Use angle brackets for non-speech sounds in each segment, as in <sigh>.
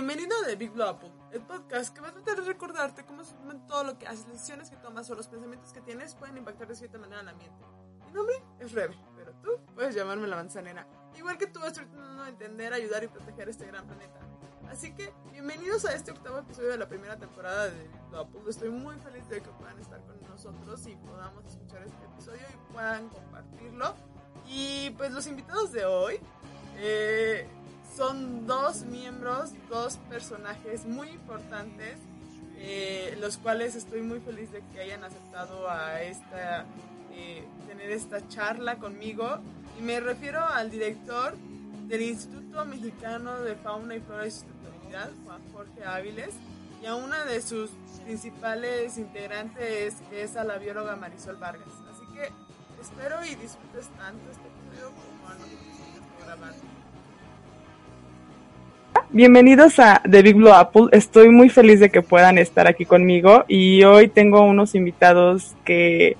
Bienvenido a The Big Blue Apple, el podcast que va a tratar de recordarte cómo todo lo que haces, las decisiones que tomas o los pensamientos que tienes pueden impactar de cierta manera al ambiente. Mi nombre es Rebe, pero tú puedes llamarme la manzanera. Igual que tú estoy tratando de entender, ayudar y proteger este gran planeta. Así que, bienvenidos a este octavo episodio de la primera temporada de Big Blue Apple. Estoy muy feliz de que puedan estar con nosotros y podamos escuchar este episodio y puedan compartirlo. Y pues los invitados de hoy... Eh, son dos miembros, dos personajes muy importantes, eh, los cuales estoy muy feliz de que hayan aceptado a esta, eh, tener esta charla conmigo. Y me refiero al director del Instituto Mexicano de Fauna y Flora y Sustentabilidad, Juan Jorge Áviles, y a una de sus principales integrantes, que es a la bióloga Marisol Vargas. Así que espero y disfrutes tanto este video como a nosotros grabando. Bienvenidos a The Big Blue Apple. Estoy muy feliz de que puedan estar aquí conmigo y hoy tengo unos invitados que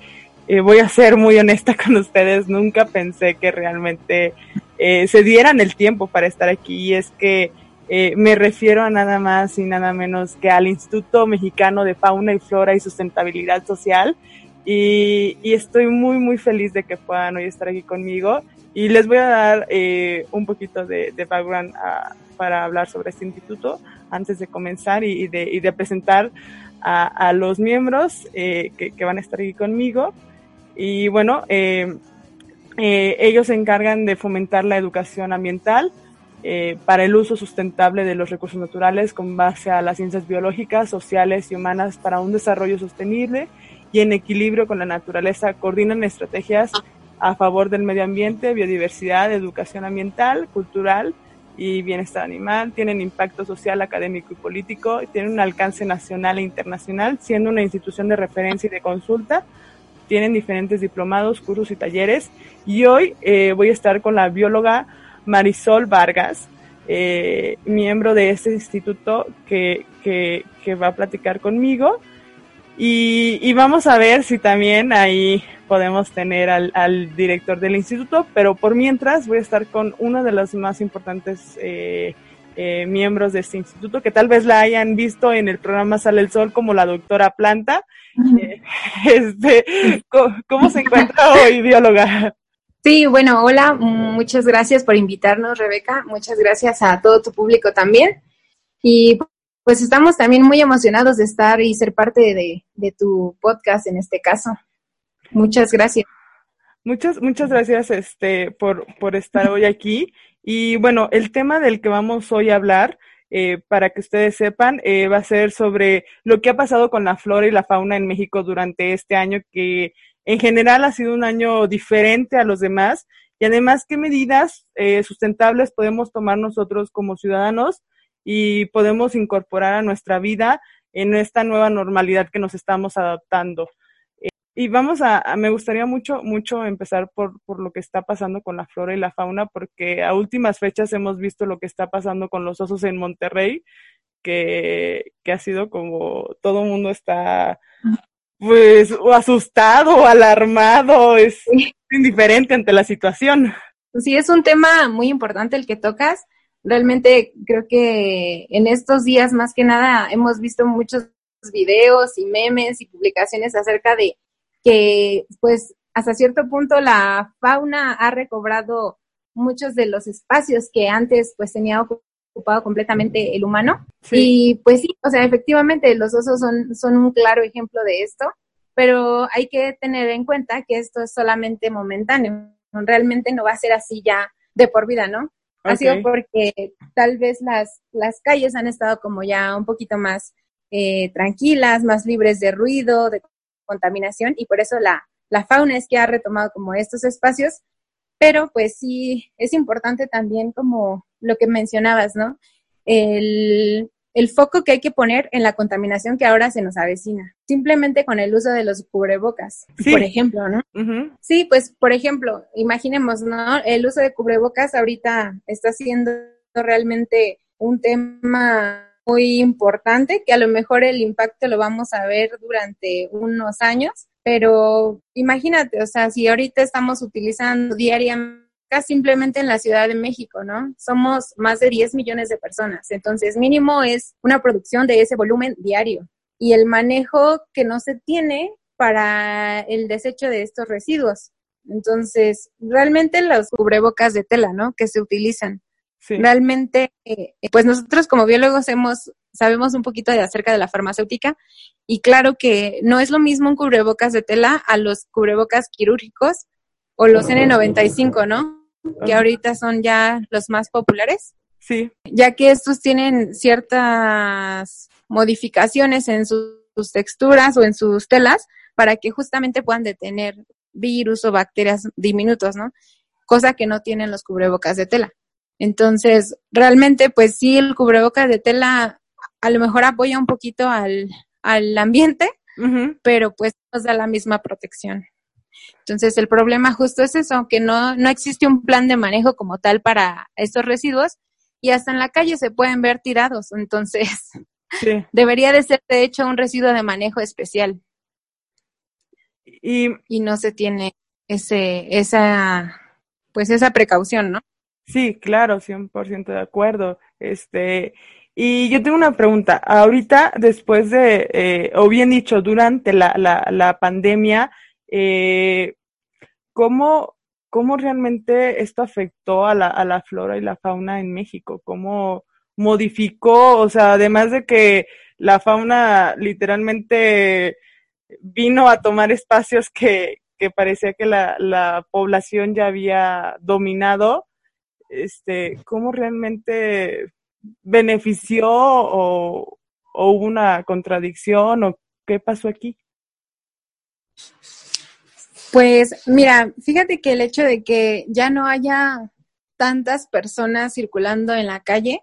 eh, voy a ser muy honesta <laughs> con ustedes. Nunca pensé que realmente eh, se dieran el tiempo para estar aquí y es que eh, me refiero a nada más y nada menos que al Instituto Mexicano de Fauna y Flora y Sustentabilidad Social y, estoy muy muy feliz de que puedan hoy estar aquí conmigo y les voy a dar un poquito de, de background a para hablar sobre este instituto antes de comenzar y, de, presentar a, los miembros eh, que, van a estar aquí conmigo. Y bueno, eh, eh, ellos se encargan de fomentar la educación ambiental para el uso sustentable de los recursos naturales con base a las ciencias biológicas, sociales y humanas para un desarrollo sostenible y en equilibrio con la naturaleza. Coordinan estrategias a favor del medio ambiente, biodiversidad, educación ambiental, cultural, y bienestar animal, tienen impacto social, académico y político, tienen un alcance nacional e internacional, siendo una institución de referencia y de consulta, tienen diferentes diplomados, cursos y talleres. Y hoy eh, voy a estar con la bióloga Marisol Vargas, eh, miembro de este instituto que, que, que va a platicar conmigo. Y, y, vamos a ver si también ahí podemos tener al, al, director del instituto, pero por mientras voy a estar con uno de los más importantes eh, eh, miembros de este instituto, que tal vez la hayan visto en el programa Sale el Sol como la doctora Planta. Eh, <laughs> este, ¿cómo, se encuentra hoy, bióloga? Sí, bueno, hola, muchas gracias por invitarnos, Rebeca. Muchas gracias a todo tu público también. Y pues estamos también muy emocionados de estar y ser parte de, de tu podcast en este caso. Muchas gracias. Muchas, muchas gracias este, por, por estar hoy aquí. Y bueno, el tema del que vamos hoy a hablar, eh, para que ustedes sepan, eh, va a ser sobre lo que ha pasado con la flora y la fauna en México durante este año, que en general ha sido un año diferente a los demás. Y además, ¿qué medidas eh, sustentables podemos tomar nosotros como ciudadanos y podemos incorporar a nuestra vida en esta nueva normalidad que nos estamos adaptando? Y vamos a, me gustaría mucho, mucho empezar por, por lo que está pasando con la flora y la fauna, porque a últimas fechas hemos visto lo que está pasando con los osos en Monterrey, que, que ha sido como todo el mundo está pues o asustado o alarmado, es indiferente ante la situación. Sí, es un tema muy importante el que tocas. Realmente creo que en estos días más que nada hemos visto muchos videos y memes y publicaciones acerca de que pues hasta cierto punto la fauna ha recobrado muchos de los espacios que antes pues tenía ocupado completamente el humano. Y pues sí, o sea, efectivamente los osos son, son un claro ejemplo de esto, pero hay que tener en cuenta que esto es solamente momentáneo, realmente no va a ser así ya de por vida, ¿no? Ha sido porque tal vez las, las calles han estado como ya un poquito más eh, tranquilas, más libres de ruido, de contaminación y por eso la, la fauna es que ha retomado como estos espacios, pero pues sí es importante también como lo que mencionabas, ¿no? El, el foco que hay que poner en la contaminación que ahora se nos avecina, simplemente con el uso de los cubrebocas, por ejemplo, ¿no? Sí, pues, por ejemplo, imaginemos, ¿no? El uso de cubrebocas ahorita está siendo realmente un tema muy importante, que a lo mejor el impacto lo vamos a ver durante unos años, pero imagínate, o sea, si ahorita estamos utilizando diariamente simplemente en la Ciudad de México, ¿no? Somos más de 10 millones de personas, entonces mínimo es una producción de ese volumen diario y el manejo que no se tiene para el desecho de estos residuos. Entonces, realmente los cubrebocas de tela, ¿no? Que se utilizan. Realmente, eh, pues nosotros como biólogos hemos, sabemos un poquito de acerca de la farmacéutica y claro que no es lo mismo un cubrebocas de tela a los cubrebocas quirúrgicos o los N95, ¿no? Que ahorita son ya los más populares. Sí. Ya que estos tienen ciertas modificaciones en sus texturas o en sus telas para que justamente puedan detener virus o bacterias diminutos, ¿no? Cosa que no tienen los cubrebocas de tela. Entonces, realmente, pues sí, el cubrebocas de tela a lo mejor apoya un poquito al, al ambiente, pero pues nos da la misma protección. Entonces, el problema justo es eso, que no, no existe un plan de manejo como tal para estos residuos y hasta en la calle se pueden ver tirados. Entonces, <laughs> debería de ser, de hecho, un residuo de manejo especial. Y, no se tiene ese, esa, pues esa precaución, ¿no? Sí, claro, 100% de acuerdo. Este, y yo tengo una pregunta. Ahorita, después de, eh, o bien dicho, durante la, la, la pandemia, eh, ¿cómo, ¿cómo realmente esto afectó a la, a la flora y la fauna en México? ¿Cómo modificó? O sea, además de que la fauna literalmente vino a tomar espacios que, parecía que la, población ya había dominado, este, ¿cómo realmente benefició o, hubo una contradicción o qué pasó aquí? Pues mira, fíjate que el hecho de que ya no haya tantas personas circulando en la calle,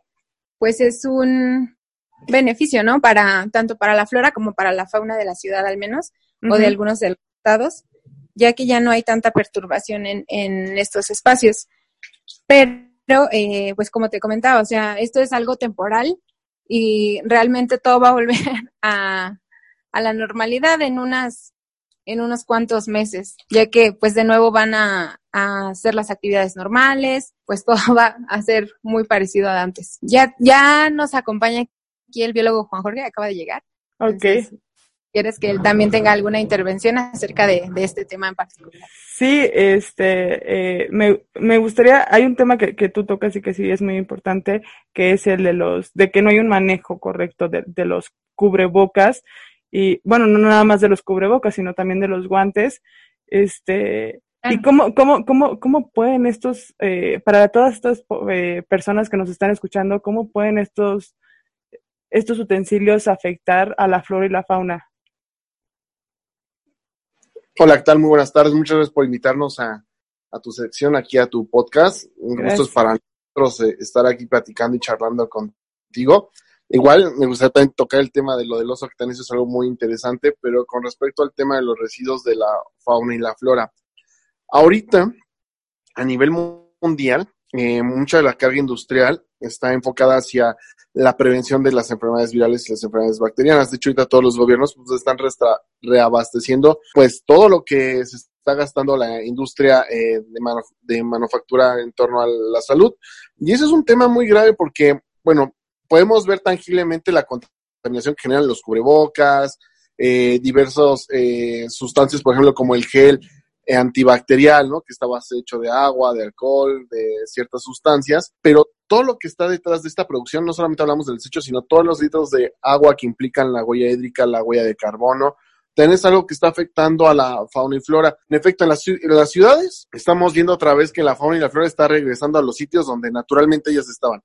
pues es un, beneficio, ¿no? Para, tanto para la flora como para la fauna de la ciudad al menos, o de algunos de los estados, ya que ya no hay tanta perturbación en, en estos espacios. Pero, eh, pues como te comentaba, o sea, esto es algo temporal y realmente todo va a volver <laughs> a, a la normalidad en unas en unos cuantos meses, ya que pues de nuevo van a, a, hacer las actividades normales, pues <laughs> todo va a ser muy parecido a antes. Ya, ya nos acompaña aquí el biólogo Juan Jorge acaba de llegar. Ok. ¿Quieres que él también tenga alguna intervención acerca de, este tema en particular? Sí, este, eh, me, me, gustaría, hay un tema que, que, tú tocas y que sí es muy importante, que es el de los, de que no hay un manejo correcto de, de los cubrebocas y, bueno, no nada más de los cubrebocas, sino también de los guantes, este, ¿Y cómo, cómo, cómo, cómo pueden estos, eh, para todas estas eh, personas que nos están escuchando, cómo pueden estos estos utensilios afectar a la flora y la fauna? Hola, ¿qué tal? Muy buenas tardes. Muchas gracias por invitarnos a, tu sección, aquí a tu podcast. Un gusto es para nosotros eh, estar aquí platicando y charlando contigo. Igual me gustaría también tocar el tema de lo del oso eso es algo muy interesante, pero con respecto al tema de los residuos de la fauna y la flora. Ahorita, a nivel mundial, eh, mucha de la carga industrial está enfocada hacia la prevención de las enfermedades virales y las enfermedades bacterianas. De hecho, ahorita todos los gobiernos pues, están reabasteciendo pues todo lo que se está gastando la industria eh, de, de manufactura en torno a la salud. Y ese es un tema muy grave porque, bueno, podemos ver tangiblemente la contaminación que generan los cubrebocas, eh, diversas eh, sustancias, por ejemplo, como el gel eh, antibacterial, ¿no? Que está base hecho de agua, de alcohol, de ciertas sustancias, pero todo lo que está detrás de esta producción, no solamente hablamos del desecho, sino todos los litros de agua que implican la huella hídrica, la huella de carbono, tenés algo que está afectando a la fauna y flora. En efecto, en las, ciudades estamos viendo otra vez que la fauna y la flora está regresando a los sitios donde naturalmente ellas estaban.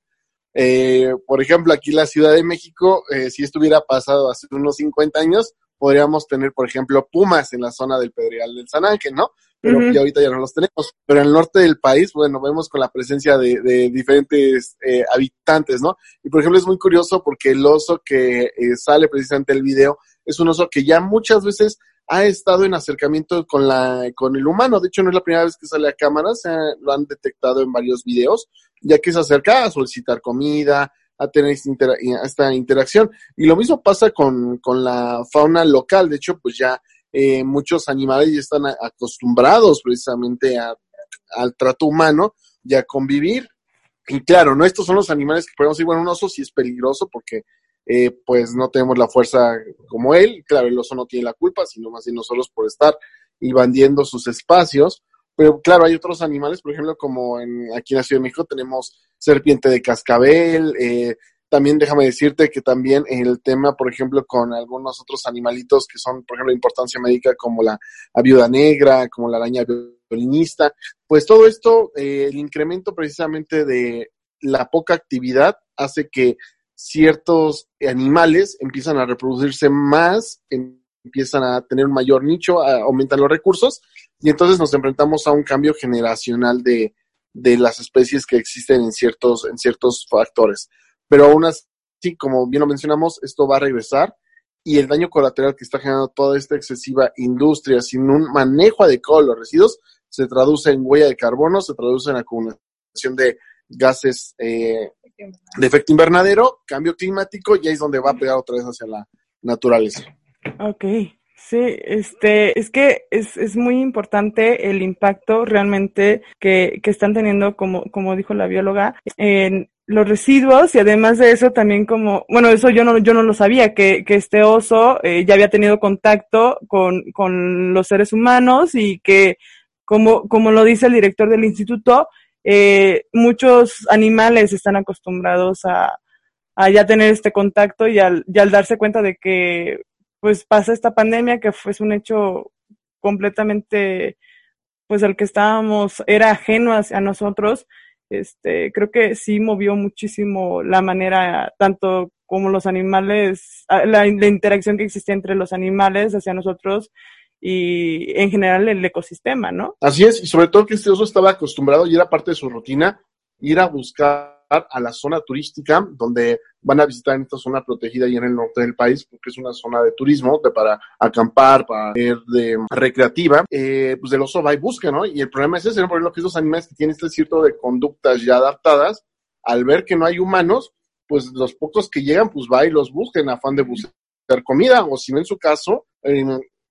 Eh, por ejemplo, aquí la Ciudad de México, eh, si esto hubiera pasado hace unos 50 años, podríamos tener, por ejemplo, pumas en la zona del Pedregal del San Ángel, ¿no? Pero ahorita ya no los tenemos. Pero en el norte del país, bueno, vemos con la presencia de, diferentes eh, habitantes, ¿no? Y por ejemplo, es muy curioso porque el oso que eh, sale precisamente el video es un oso que ya muchas veces ha estado en acercamiento con la con el humano. De hecho, no es la primera vez que sale a cámara, se lo han detectado en varios videos, ya que se acerca a solicitar comida, a tener esta, interacción. Y lo mismo pasa con, la fauna local. De hecho, pues ya eh, muchos animales ya están acostumbrados precisamente a al trato humano y a convivir. Y claro, ¿no? Estos son los animales que podemos decir, bueno, un oso sí es peligroso porque eh, pues no tenemos la fuerza como él. Claro, el oso no tiene la culpa, sino más bien nosotros por estar invadiendo sus espacios. Pero claro, hay otros animales, por ejemplo, como en, aquí en la Ciudad de México tenemos serpiente de cascabel, eh, también déjame decirte que también el tema, por ejemplo, con algunos otros animalitos que son, por ejemplo, de importancia médica, como la, viuda negra, como la araña violinista, pues todo esto, eh, el incremento precisamente de la poca actividad hace que ciertos animales empiezan a reproducirse más, empiezan a tener un mayor nicho, aumentan los recursos y entonces nos enfrentamos a un cambio generacional de, de las especies que existen en ciertos, en ciertos factores. Pero aún así, como bien lo mencionamos, esto va a regresar y el daño colateral que está generando toda esta excesiva industria sin un manejo adecuado de los residuos se traduce en huella de carbono, se traduce en acumulación de gases eh, de efecto invernadero, cambio climático y ahí es donde va a pegar otra vez hacia la naturaleza. Ok, sí, este, es que es, es muy importante el impacto realmente que, que están teniendo, como, como dijo la bióloga, en, los residuos y además de eso también como, bueno, eso yo no, yo no lo sabía, que, que este oso eh, ya había tenido contacto con, con los seres humanos y que, como, como lo dice el director del instituto, eh, muchos animales están acostumbrados a, a ya tener este contacto y al, y al darse cuenta de que pues pasa esta pandemia que fue un hecho completamente pues al que estábamos era ajeno hacia nosotros este, creo que sí movió muchísimo la manera, tanto como los animales, ah, la, interacción que existe entre los animales hacia nosotros y en general el ecosistema, ¿no? Así es, y sobre todo que este oso estaba acostumbrado y era parte de su rutina ir a buscar a la zona turística, donde van a visitar esta zona protegida y en el norte del país, porque es una zona de turismo, para acampar, para ir de recreativa, eh, pues el oso va y busca, ¿no? Y el problema es ese, ¿no? Por que esos animales que tienen este cierto de conductas ya adaptadas, al ver que no hay humanos, pues los pocos que llegan, pues va y los busca en afán de buscar comida, o si no en su caso,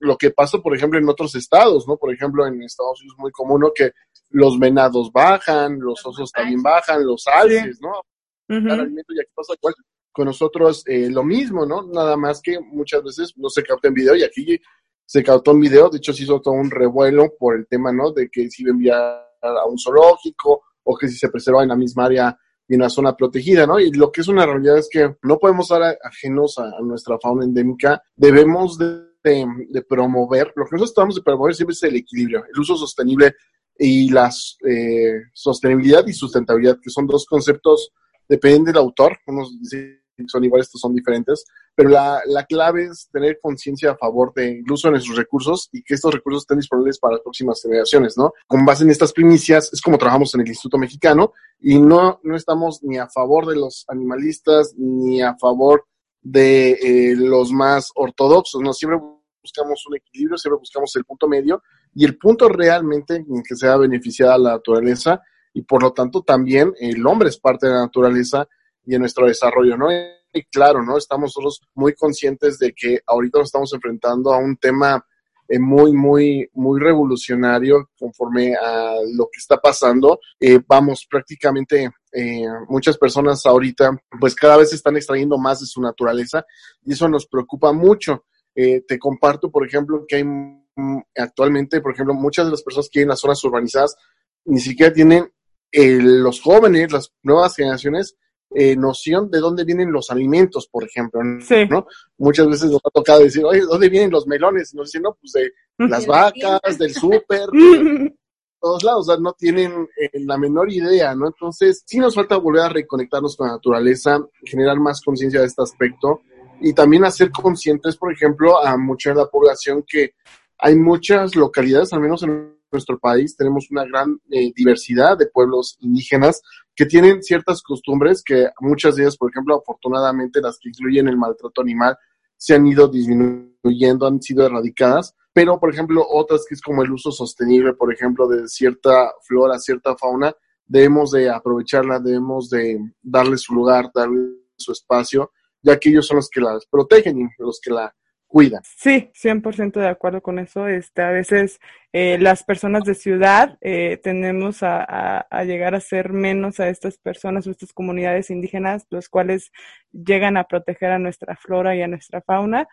lo que pasa, por ejemplo, en otros estados, ¿no? Por ejemplo, en Estados Unidos es muy común que los venados bajan, los osos también bajan, los alces, ¿no? y aquí pasa con nosotros eh, lo mismo, ¿no? Nada más que muchas veces no se capta en video y aquí se captó en video, de hecho se hizo todo un revuelo por el tema, ¿no? De que si iba a enviar a un zoológico o que si se preserva en la misma área y en una zona protegida, ¿no? Y lo que es una realidad es que no podemos estar ajenos a nuestra fauna endémica, debemos de de, promover, lo que nosotros tratamos de promover siempre es el equilibrio, el uso sostenible y la eh, sostenibilidad y sustentabilidad, que son dos conceptos, dependen del autor, unos son iguales, estos son diferentes, pero la, la clave es tener conciencia a favor del uso de nuestros recursos y que estos recursos estén disponibles para las próximas generaciones, ¿no? Con base en estas primicias, es como trabajamos en el Instituto Mexicano y no, no estamos ni a favor de los animalistas ni a favor de eh, los más ortodoxos, ¿no? Siempre buscamos un equilibrio, siempre buscamos el punto medio y el punto realmente en que sea beneficiada la naturaleza y por lo tanto también el hombre es parte de la naturaleza y de nuestro desarrollo, ¿no? Y claro, ¿no? Estamos nosotros muy conscientes de que ahorita nos estamos enfrentando a un tema eh, muy, muy, muy revolucionario conforme a lo que está pasando. Eh, vamos, prácticamente eh, muchas personas ahorita, pues cada vez están extrayendo más de su naturaleza y eso nos preocupa mucho. te comparto, por ejemplo, que hay mm, actualmente, por ejemplo, muchas de las personas que viven en las zonas urbanizadas ni siquiera tienen los jóvenes, las nuevas generaciones, eh, noción de dónde vienen los alimentos, por ejemplo, ¿no? Muchas veces nos ha tocado decir, oye, ¿dónde vienen los melones? Y nos dicen, no, pues de <laughs> las vacas, del súper, <laughs> todos lados, no tienen eh, la menor idea, ¿no? Entonces, sí nos falta volver a reconectarnos con la naturaleza, generar más conciencia de este aspecto y también hacer conscientes, por ejemplo, a mucha de la población que hay muchas localidades, al menos en nuestro país, tenemos una gran eh, diversidad de pueblos indígenas que tienen ciertas costumbres que muchas de ellas, por ejemplo, afortunadamente las que incluyen el maltrato animal, se han ido disminuyendo, han sido erradicadas, pero por ejemplo otras que es como el uso sostenible, por ejemplo, de cierta flora, cierta fauna, debemos de aprovecharla, debemos de darle su lugar, darle su espacio, ya que ellos son los que las protegen y los que la cuidan. Sí, 100% de acuerdo con eso. Este, a veces eh, las personas de ciudad eh, tenemos a, llegar a ser menos a estas personas o estas comunidades indígenas, los cuales llegan a proteger a nuestra flora y a nuestra fauna.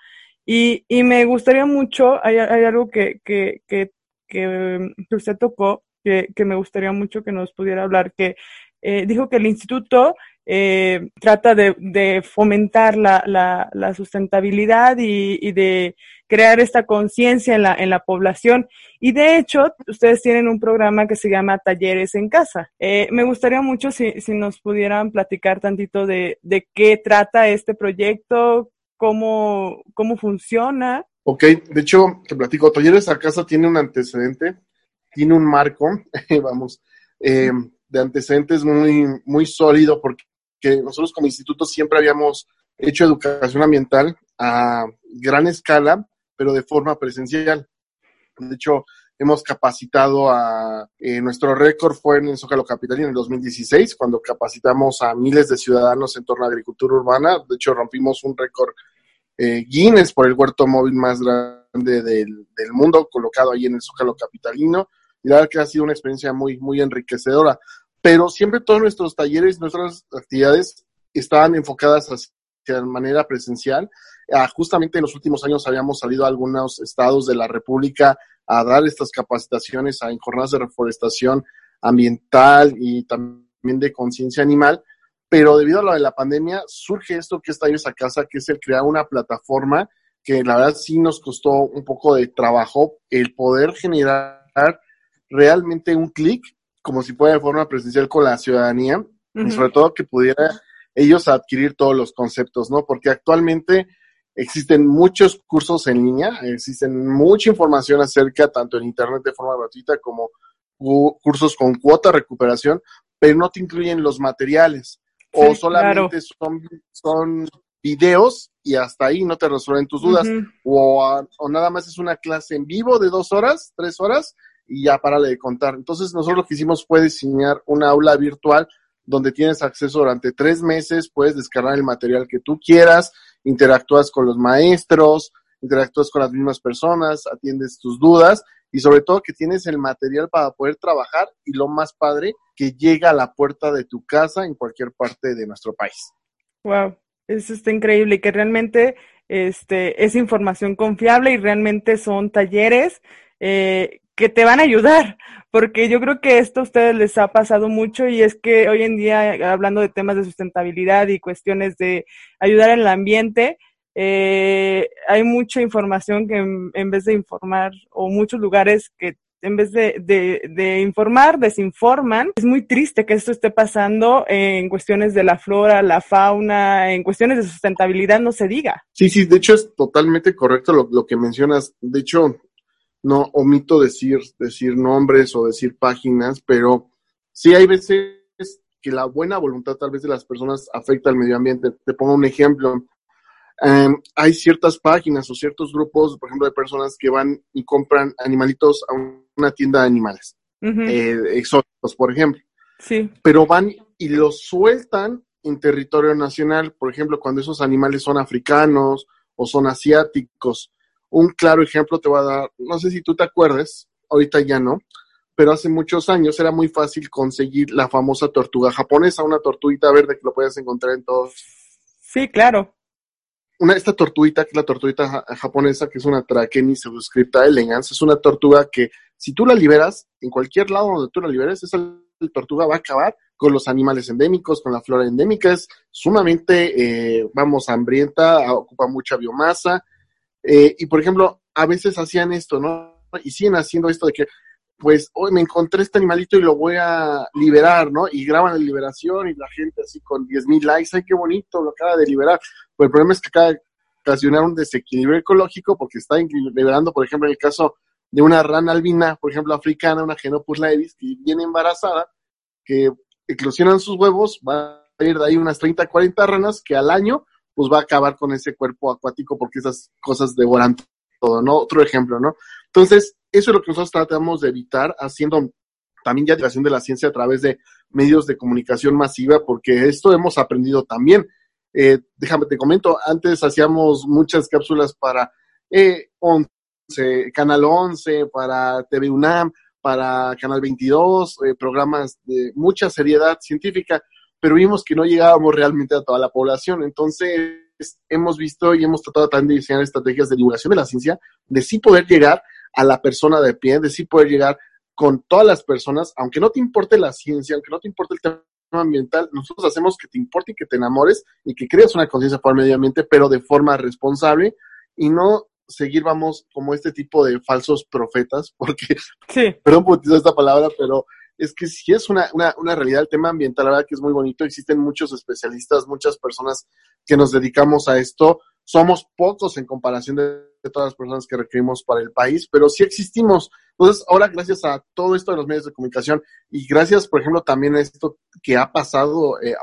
Y, y me gustaría mucho, hay, hay algo que, que, que, que, usted tocó, que, que me gustaría mucho que nos pudiera hablar, que eh, dijo que el instituto eh, trata de, fomentar la, la, sustentabilidad y, de crear esta conciencia en la, en la población. Y de hecho, ustedes tienen un programa que se llama Talleres en Casa. Eh, me gustaría mucho si, si, nos pudieran platicar tantito de, de qué trata este proyecto, cómo, cómo funciona. Ok, de hecho, te platico, Talleres a Casa tiene un antecedente, tiene un marco, <laughs> vamos, eh, de antecedentes muy, muy sólido porque que nosotros como instituto siempre habíamos hecho educación ambiental a gran escala, pero de forma presencial. De hecho, hemos capacitado a, eh, nuestro récord fue en el Zócalo Capital en el 2016, cuando capacitamos a miles de ciudadanos en torno a agricultura urbana. De hecho, rompimos un récord eh, Guinness por el huerto móvil más grande del, del, mundo, colocado ahí en el Zócalo Capitalino. Y la verdad que ha sido una experiencia muy, muy enriquecedora pero siempre todos nuestros talleres, nuestras actividades estaban enfocadas hacia manera presencial. Ah, justamente en los últimos años habíamos salido a algunos estados de la República a dar estas capacitaciones en jornadas de reforestación ambiental y también de conciencia animal, pero debido a lo de la pandemia surge esto que es Talleres a Casa, que es el crear una plataforma que la verdad sí nos costó un poco de trabajo el poder generar realmente un clic como si fuera de forma presencial con la ciudadanía, y sobre todo que pudiera ellos adquirir todos los conceptos, ¿no? Porque actualmente existen muchos cursos en línea, existen mucha información acerca, tanto en Internet de forma gratuita como cursos con cuota recuperación, pero no te incluyen los materiales o solamente son, son videos y hasta ahí no te resuelven tus dudas o, o, nada más es una clase en vivo de dos horas, tres horas y ya párale de contar. Entonces nosotros lo que hicimos fue diseñar una aula virtual donde tienes acceso durante tres meses, puedes descargar el material que tú quieras, interactúas con los maestros, interactúas con las mismas personas, atiendes tus dudas y sobre todo que tienes el material para poder trabajar y lo más padre, que llega a la puerta de tu casa en cualquier parte de nuestro país. Wow, eso está increíble y que realmente este, es información confiable y realmente son talleres eh, que te van a ayudar, porque yo creo que esto a ustedes les ha pasado mucho y es que hoy en día, hablando de temas de sustentabilidad y cuestiones de ayudar en el ambiente, eh, hay mucha información que en, vez de informar, o muchos lugares que en vez de, de, de, informar, desinforman. Es muy triste que esto esté pasando en cuestiones de la flora, la fauna, en cuestiones de sustentabilidad, no se diga. Sí, sí, de hecho es totalmente correcto lo que mencionas. De hecho, no omito decir, decir nombres o decir páginas, pero sí hay veces que la buena voluntad tal vez de las personas afecta al medio ambiente. Te pongo un ejemplo. Em, hay ciertas páginas o ciertos grupos, por ejemplo, de personas que van y compran animalitos a una tienda de animales, eh, exóticos, por ejemplo. Sí. Pero van y los sueltan en territorio nacional, por ejemplo, cuando esos animales son africanos o son asiáticos un claro ejemplo te voy a dar, no sé si tú te acuerdes, ahorita ya no, pero hace muchos años era muy fácil conseguir la famosa tortuga japonesa, una tortuguita verde que lo puedes encontrar en todos. Sí, claro. Una, esta tortuguita, que es la tortuguita japonesa, que es una Trachenis pseudoscripta elegans, es una tortuga que si tú la liberas, en cualquier lado donde tú la liberes, esa tortuga va a acabar con los animales endémicos, con la flora endémica, es sumamente, eh, vamos, hambrienta, ocupa mucha biomasa, eh, y por ejemplo, a veces hacían esto, ¿no? Y siguen haciendo esto de que, pues, hoy me encontré este animalito y lo voy a liberar, ¿no? Y graban la liberación y la gente así con 10.000 likes, ¡ay, qué bonito! Lo acaba de liberar. Pues el problema es que acaba de ocasionar un desequilibrio ecológico porque está liberando, por ejemplo, en el caso de una rana albina, por ejemplo, africana, una Genopus laevis, que viene embarazada, que eclosionan sus huevos, va a ir de ahí unas 30, 40 ranas que al año pues va a acabar con ese cuerpo acuático porque esas cosas devoran todo, ¿no? Otro ejemplo, ¿no? Entonces, eso es lo que nosotros tratamos de evitar haciendo también ya divulgación de la ciencia a través de medios de comunicación masiva, porque esto hemos aprendido también. Eh, déjame te comento, antes hacíamos muchas cápsulas para eh, 11, Canal 11, para TV UNAM, para Canal 22, eh, programas de mucha seriedad científica, pero vimos que no llegábamos realmente a toda la población. Entonces, hemos visto y hemos tratado también de diseñar estrategias de divulgación de la ciencia, de sí poder llegar a la persona de pie, de sí poder llegar con todas las personas, aunque no te importe la ciencia, aunque no te importe el tema ambiental, nosotros hacemos que te importe y que te enamores y que crees una conciencia por el medio ambiente, pero de forma responsable y no seguir, vamos, como este tipo de falsos profetas, <laughs> porque, sí. perdón por utilizar esta palabra, pero es que sí es una, una, una, realidad el tema ambiental, la verdad que es muy bonito, existen muchos especialistas, muchas personas que nos dedicamos a esto, somos pocos en comparación de, todas las personas que requerimos para el país, pero sí existimos. Entonces, ahora gracias a todo esto de los medios de comunicación y gracias, por ejemplo, también a esto que ha pasado eh,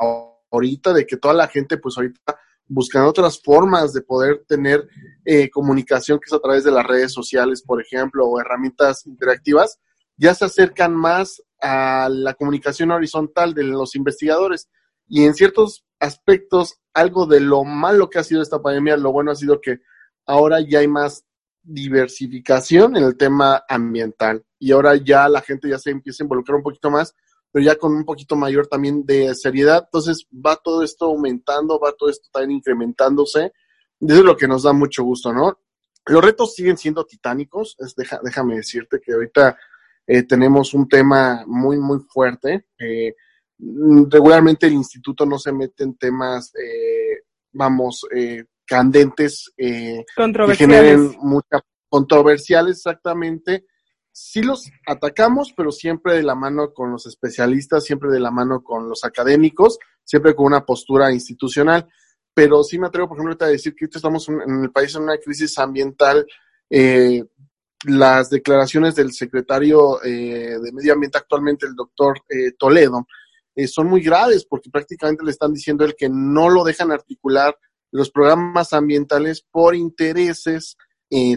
ahorita, de que toda la gente, pues ahorita buscan otras formas de poder tener eh, comunicación, que es a través de las redes sociales, por ejemplo, o herramientas interactivas, ya se acercan más a la comunicación horizontal de los investigadores. Y en ciertos aspectos, algo de lo malo que ha sido esta pandemia, lo bueno ha sido que ahora ya hay más diversificación en el tema ambiental y ahora ya la gente ya se empieza a involucrar un poquito más, pero ya con un poquito mayor también de seriedad. Entonces va todo esto aumentando, va todo esto también incrementándose. Eso es lo que nos da mucho gusto, ¿no? Los retos siguen siendo titánicos. Es, déjame decirte que ahorita eh, tenemos un tema muy, muy fuerte. Eh, regularmente el instituto no se mete en temas, eh, vamos, candentes, que generen mucha controversiales exactamente. Sí los atacamos, pero siempre de la mano con los especialistas, siempre de la mano con los académicos, siempre con una postura institucional. Pero sí me atrevo, por ejemplo, a decir que estamos en el país en una crisis ambiental eh, las declaraciones del secretario eh, de Medio Ambiente actualmente, el doctor eh, Toledo, eh, son muy graves porque prácticamente le están diciendo el que no lo dejan articular los programas ambientales por intereses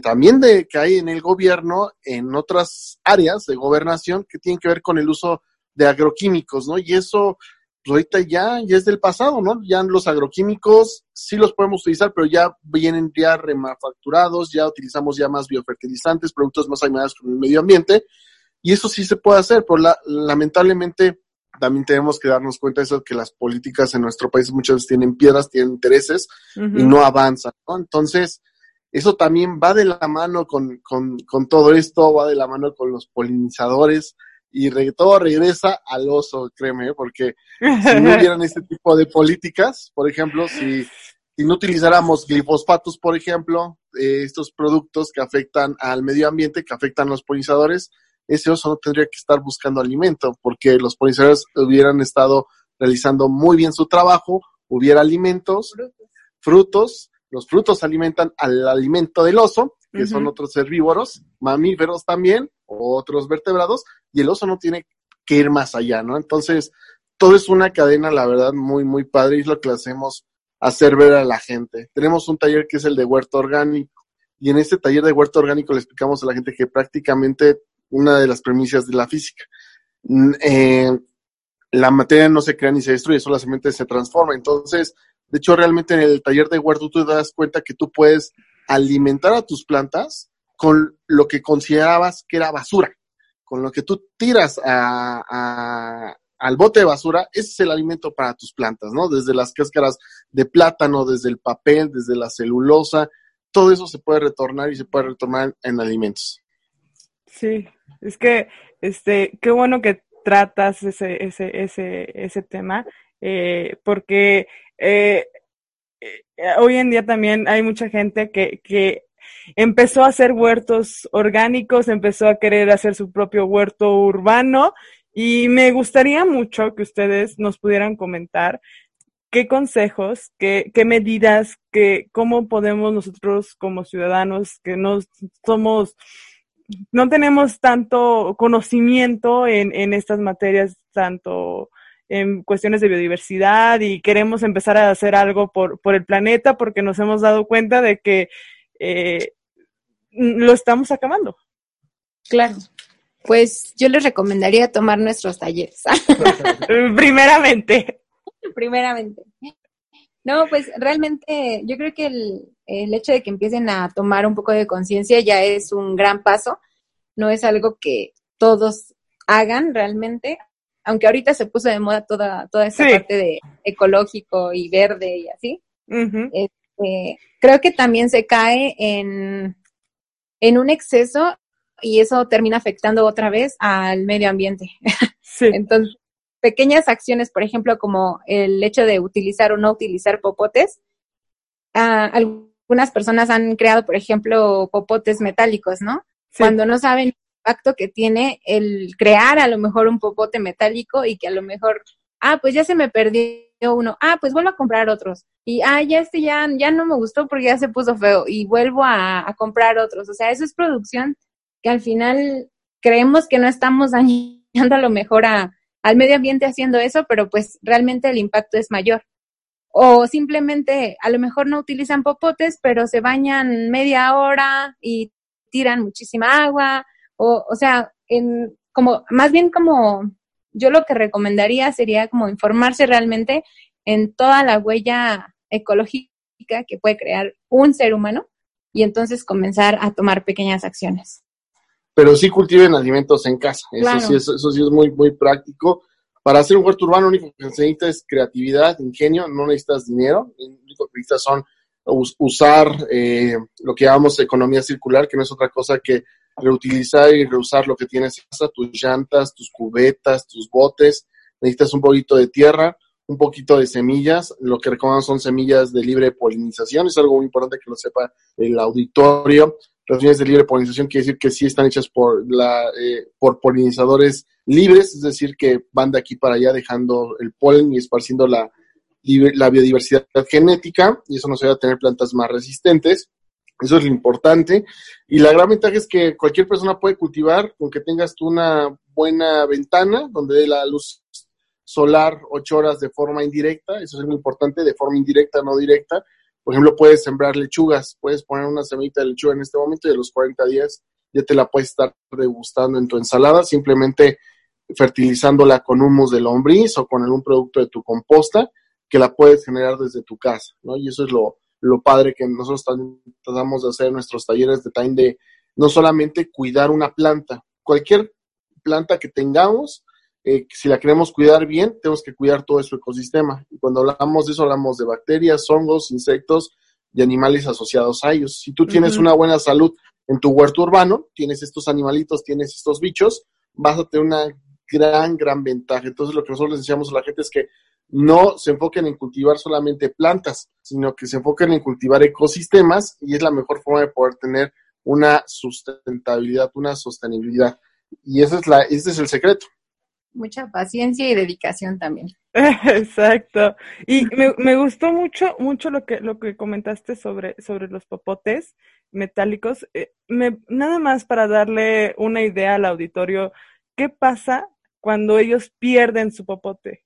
también de que hay en el gobierno en otras áreas de gobernación que tienen que ver con el uso de agroquímicos, ¿no? Y eso pues ahorita ya, ya es del pasado, ¿no? Ya los agroquímicos sí los podemos utilizar, pero ya vienen ya remanufacturados, ya utilizamos ya más biofertilizantes, productos más ayudados con el medio ambiente, y eso sí se puede hacer, pero lamentablemente también tenemos que darnos cuenta de eso, que las políticas en nuestro país muchas veces tienen piedras, tienen intereses y no avanzan, ¿no? Entonces, eso también va de la mano con, con, con todo esto, va de la mano con los polinizadores, y todo regresa al oso, créeme, porque si no hubieran este tipo de políticas, por ejemplo, si, si no utilizáramos glifosfatos, por ejemplo, eh, estos productos que afectan al medio ambiente, que afectan a los polinizadores, ese oso no tendría que estar buscando alimento, porque los polinizadores hubieran estado realizando muy bien su trabajo, hubiera alimentos, frutos, los frutos alimentan al alimento del oso, que son otros herbívoros, mamíferos también, otros vertebrados, y el oso no tiene que ir más allá, ¿no? Entonces, todo es una cadena, la verdad, muy, muy padre y es lo que hacemos hacer ver a la gente. Tenemos un taller que es el de huerto orgánico y en este taller de huerto orgánico le explicamos a la gente que prácticamente una de las premisas de la física, eh, la materia no se crea ni se destruye, solamente se transforma. Entonces, de hecho, realmente en el taller de huerto tú te das cuenta que tú puedes alimentar a tus plantas con lo que considerabas que era basura con lo que tú tiras a, al bote de basura, ese es el alimento para tus plantas, ¿no? Desde las cáscaras de plátano, desde el papel, desde la celulosa, todo eso se puede retornar y se puede retornar en alimentos. Sí, es que, este, qué bueno que tratas ese, ese, ese, ese tema, eh, porque eh, eh, hoy en día también hay mucha gente que, que empezó a hacer huertos orgánicos, empezó a querer hacer su propio huerto urbano y me gustaría mucho que ustedes nos pudieran comentar qué consejos, qué, qué medidas, qué, cómo podemos nosotros como ciudadanos que no somos, no tenemos tanto conocimiento en, en estas materias, tanto en cuestiones de biodiversidad y queremos empezar a hacer algo por, por el planeta porque nos hemos dado cuenta de que eh, lo estamos acabando. Claro. Pues yo les recomendaría tomar nuestros talleres. <laughs> <laughs> Primeramente. Primeramente. No, pues realmente yo creo que el, el hecho de que empiecen a tomar un poco de conciencia ya es un gran paso. No es algo que todos hagan realmente, aunque ahorita se puso de moda toda, toda esa parte de ecológico y verde y así. Este, creo que también se cae en, en un exceso y eso termina afectando otra vez al medio ambiente. <laughs> Entonces, pequeñas acciones, por ejemplo, como el hecho de utilizar o no utilizar popotes. Ah, algunas personas han creado, por ejemplo, popotes metálicos, ¿no? Cuando no saben el impacto que tiene el crear a lo mejor un popote metálico y que a lo mejor, ah, pues ya se me perdió uno, ah, pues vuelvo a comprar otros. Y, ah, ya este ya, ya no me gustó porque ya se puso feo y vuelvo a, a comprar otros. O sea, eso es producción que al final creemos que no estamos <laughs> dañando a lo mejor a, al medio ambiente haciendo eso, pero pues realmente el impacto es mayor. O simplemente a lo mejor no utilizan popotes, pero se bañan media hora y tiran muchísima agua. O, o sea, en, como, más bien como yo lo que recomendaría sería como informarse realmente en toda la huella ecológica que puede crear un ser humano y entonces comenzar a tomar pequeñas acciones pero sí cultiven alimentos en casa. Eso, sí, eso, sí es muy, muy práctico. Para hacer un huerto urbano, lo único que se necesita es creatividad, ingenio, no necesitas dinero, lo único que necesitas son usar eh, lo que llamamos economía circular, que no es otra cosa que reutilizar y reusar lo que tienes en tus llantas, tus cubetas, tus botes, necesitas un poquito de tierra, un poquito de semillas, lo que recomendamos son semillas de libre polinización, es algo muy importante que lo sepa el auditorio, las unidades de libre polinización quiere decir que sí están hechas por, la, eh, por polinizadores libres, es decir, que van de aquí para allá dejando el polen y esparciendo la, la biodiversidad genética, y eso nos ayuda a tener plantas más resistentes. Eso es lo importante. Y la gran ventaja es que cualquier persona puede cultivar con que tengas tú una buena ventana donde dé la luz solar ocho horas de forma indirecta. Eso es muy importante, de forma indirecta, no directa. Por ejemplo, puedes sembrar lechugas, puedes poner una semita de lechuga en este momento y a los 40 días ya te la puedes estar degustando en tu ensalada, simplemente fertilizándola con humus de lombriz o con algún producto de tu composta que la puedes generar desde tu casa, ¿no? Y eso es lo, lo padre que nosotros tratamos de hacer en nuestros talleres de time de no solamente cuidar una planta, cualquier planta que tengamos, eh, si la queremos cuidar bien, tenemos que cuidar todo su ecosistema. Y cuando hablamos de eso, hablamos de bacterias, hongos, insectos y animales asociados a ellos. Si tú tienes una buena salud en tu huerto urbano, tienes estos animalitos, tienes estos bichos, vas a tener una gran, gran ventaja. Entonces, lo que nosotros les decíamos a la gente es que no se enfoquen en cultivar solamente plantas, sino que se enfoquen en cultivar ecosistemas y es la mejor forma de poder tener una sustentabilidad, una sostenibilidad. Y ese es, la, ese es el secreto mucha paciencia y dedicación también. <laughs> Exacto. Y me, me, gustó mucho, mucho lo que, lo que comentaste sobre, sobre los popotes metálicos. Eh, me, nada más para darle una idea al auditorio, ¿qué pasa cuando ellos pierden su popote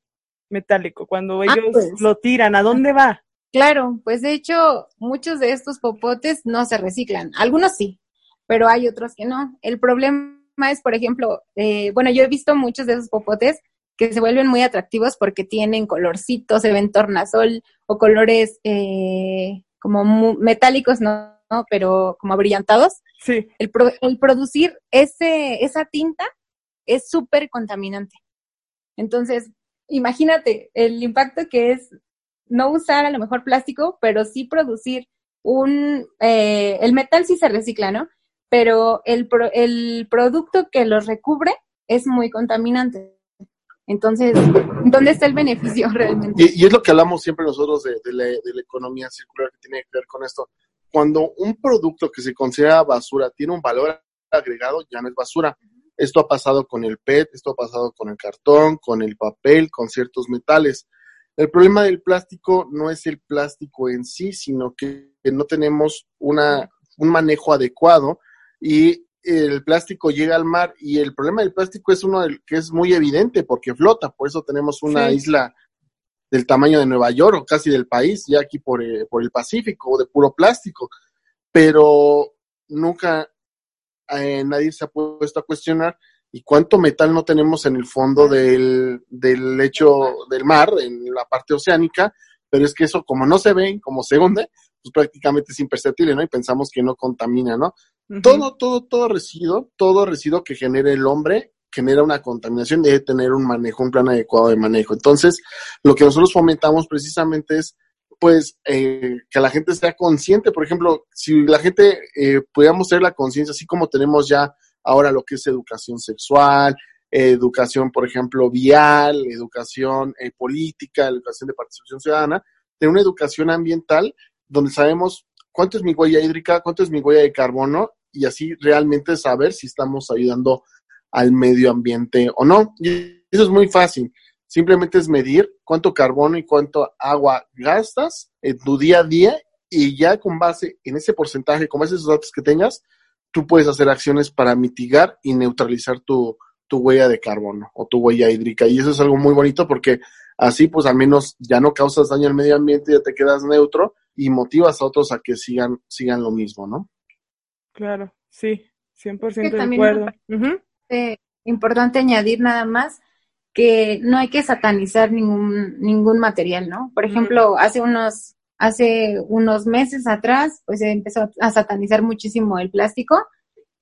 metálico? Cuando ah, ellos pues. lo tiran, ¿a dónde va? Claro, pues de hecho, muchos de estos popotes no se reciclan. Algunos sí, pero hay otros que no. El problema es, por ejemplo, eh, bueno, yo he visto muchos de esos popotes que se vuelven muy atractivos porque tienen colorcitos, se ven tornasol o colores eh, como metálicos, ¿no? Pero como brillantados. Sí. El, el producir ese, esa tinta es súper contaminante. Entonces, imagínate el impacto que es no usar a lo mejor plástico, pero sí producir un, eh, el metal sí se recicla, ¿no? pero el, el producto que los recubre es muy contaminante. Entonces, ¿dónde está el beneficio <laughs> realmente? Y, es lo que hablamos siempre nosotros de, la, de, la, economía circular que tiene que ver con esto. Cuando un producto que se considera basura tiene un valor agregado, ya no es basura. Esto ha pasado con el PET, esto ha pasado con el cartón, con el papel, con ciertos metales. El problema del plástico no es el plástico en sí, sino que no tenemos una, un manejo adecuado y el plástico llega al mar y el problema del plástico es uno del, que es muy evidente porque flota, por eso tenemos una isla del tamaño de Nueva York o casi del país, ya aquí por, eh, por el Pacífico, de puro plástico, pero nunca eh, nadie se ha puesto a cuestionar y cuánto metal no tenemos en el fondo del, del lecho del mar, en la parte oceánica, pero es que eso como no se ve, como se hunde, pues prácticamente es imperceptible, ¿no? Y pensamos que no contamina, ¿no? Todo, todo, todo residuo, todo residuo que genere el hombre genera una contaminación, debe tener un manejo, un plan adecuado de manejo. Entonces, lo que nosotros fomentamos precisamente es pues eh, que la gente sea consciente, por ejemplo, si la gente eh, pudiéramos tener la conciencia, así como tenemos ya ahora lo que es educación sexual, educación, por ejemplo, vial, educación eh, política, educación de participación ciudadana, tener una educación ambiental donde sabemos cuánto es mi huella hídrica, cuánto es mi huella de carbono y así realmente saber si estamos ayudando al medio ambiente o no. Y eso es muy fácil. Simplemente es medir cuánto carbono y cuánto agua gastas en tu día a día y ya con base en ese porcentaje, con base en esos datos que tengas, tú puedes hacer acciones para mitigar y neutralizar tu, tu huella de carbono o tu huella hídrica. Y eso es algo muy bonito porque así pues al menos ya no causas daño al medio ambiente, ya te quedas neutro y motivas a otros a que sigan, sigan lo mismo, ¿no? Claro, sí, 100% de acuerdo. Es importante añadir nada más que no hay que satanizar ningún, ningún material, ¿no? Por ejemplo, hace unos, hace unos meses atrás, pues se empezó a satanizar muchísimo el plástico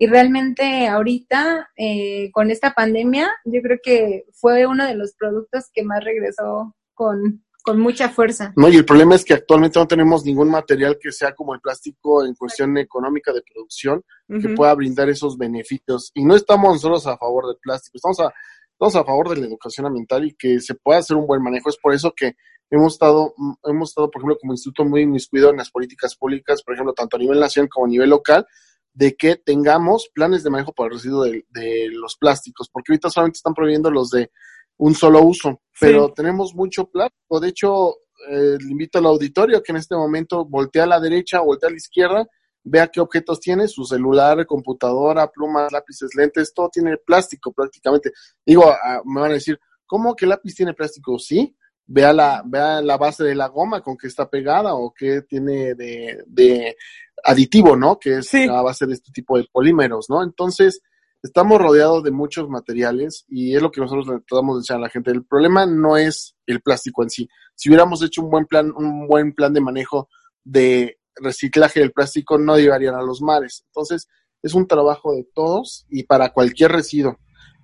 y realmente ahorita, eh, con esta pandemia, yo creo que fue uno de los productos que más regresó con, con mucha fuerza. No, y el problema es que actualmente no tenemos ningún material que sea como el plástico en cuestión económica de producción que pueda brindar esos beneficios. Y no estamos nosotros a favor del plástico, estamos a, estamos a favor de la educación ambiental y que se pueda hacer un buen manejo. Es por eso que hemos estado, hemos estado, por ejemplo, como instituto muy inmiscuido en las políticas públicas, por ejemplo, tanto a nivel nacional como a nivel local, de que tengamos planes de manejo para el residuo de, los plásticos, porque ahorita solamente están prohibiendo los de un solo uso, pero tenemos mucho plástico. De hecho, eh, le invito al auditorio que en este momento voltea a la derecha, voltea a la izquierda, vea qué objetos tiene, su celular, computadora, plumas, lápices, lentes, todo tiene plástico prácticamente. Digo, ah, me van a decir, ¿cómo que lápiz tiene plástico? Sí, vea la, vea la base de la goma con que está pegada o qué tiene de, de aditivo, ¿no? Que es a base de este tipo de polímeros, ¿no? Entonces, estamos rodeados de muchos materiales y es lo que nosotros le tratamos de decir a la gente. El problema no es el plástico en sí. Si hubiéramos hecho un buen plan, un buen plan de manejo de reciclaje del plástico, no llegarían a los mares. Entonces, es un trabajo de todos y para cualquier residuo.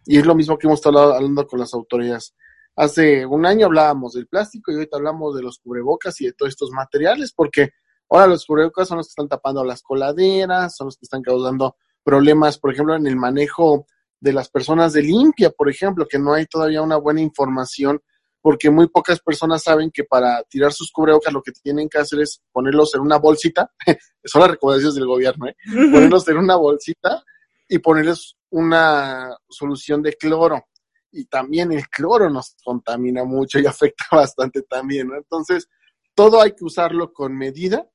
Y es lo mismo que hemos estado hablando con las autoridades. Hace un año hablábamos del plástico y ahorita hablamos de los cubrebocas y de todos estos materiales, porque Ahora los cubrebocas son los que están tapando las coladeras, son los que están causando problemas, por ejemplo, en el manejo de las personas de limpia, por ejemplo, que no hay todavía una buena información, porque muy pocas personas saben que para tirar sus cubrebocas lo que tienen que hacer es ponerlos en una bolsita, <laughs> son las recomendaciones del gobierno, ¿eh? ponerlos en una bolsita y ponerles una solución de cloro. Y también el cloro nos contamina mucho y <laughs> afecta bastante también, ¿no? Entonces, todo hay que usarlo con medida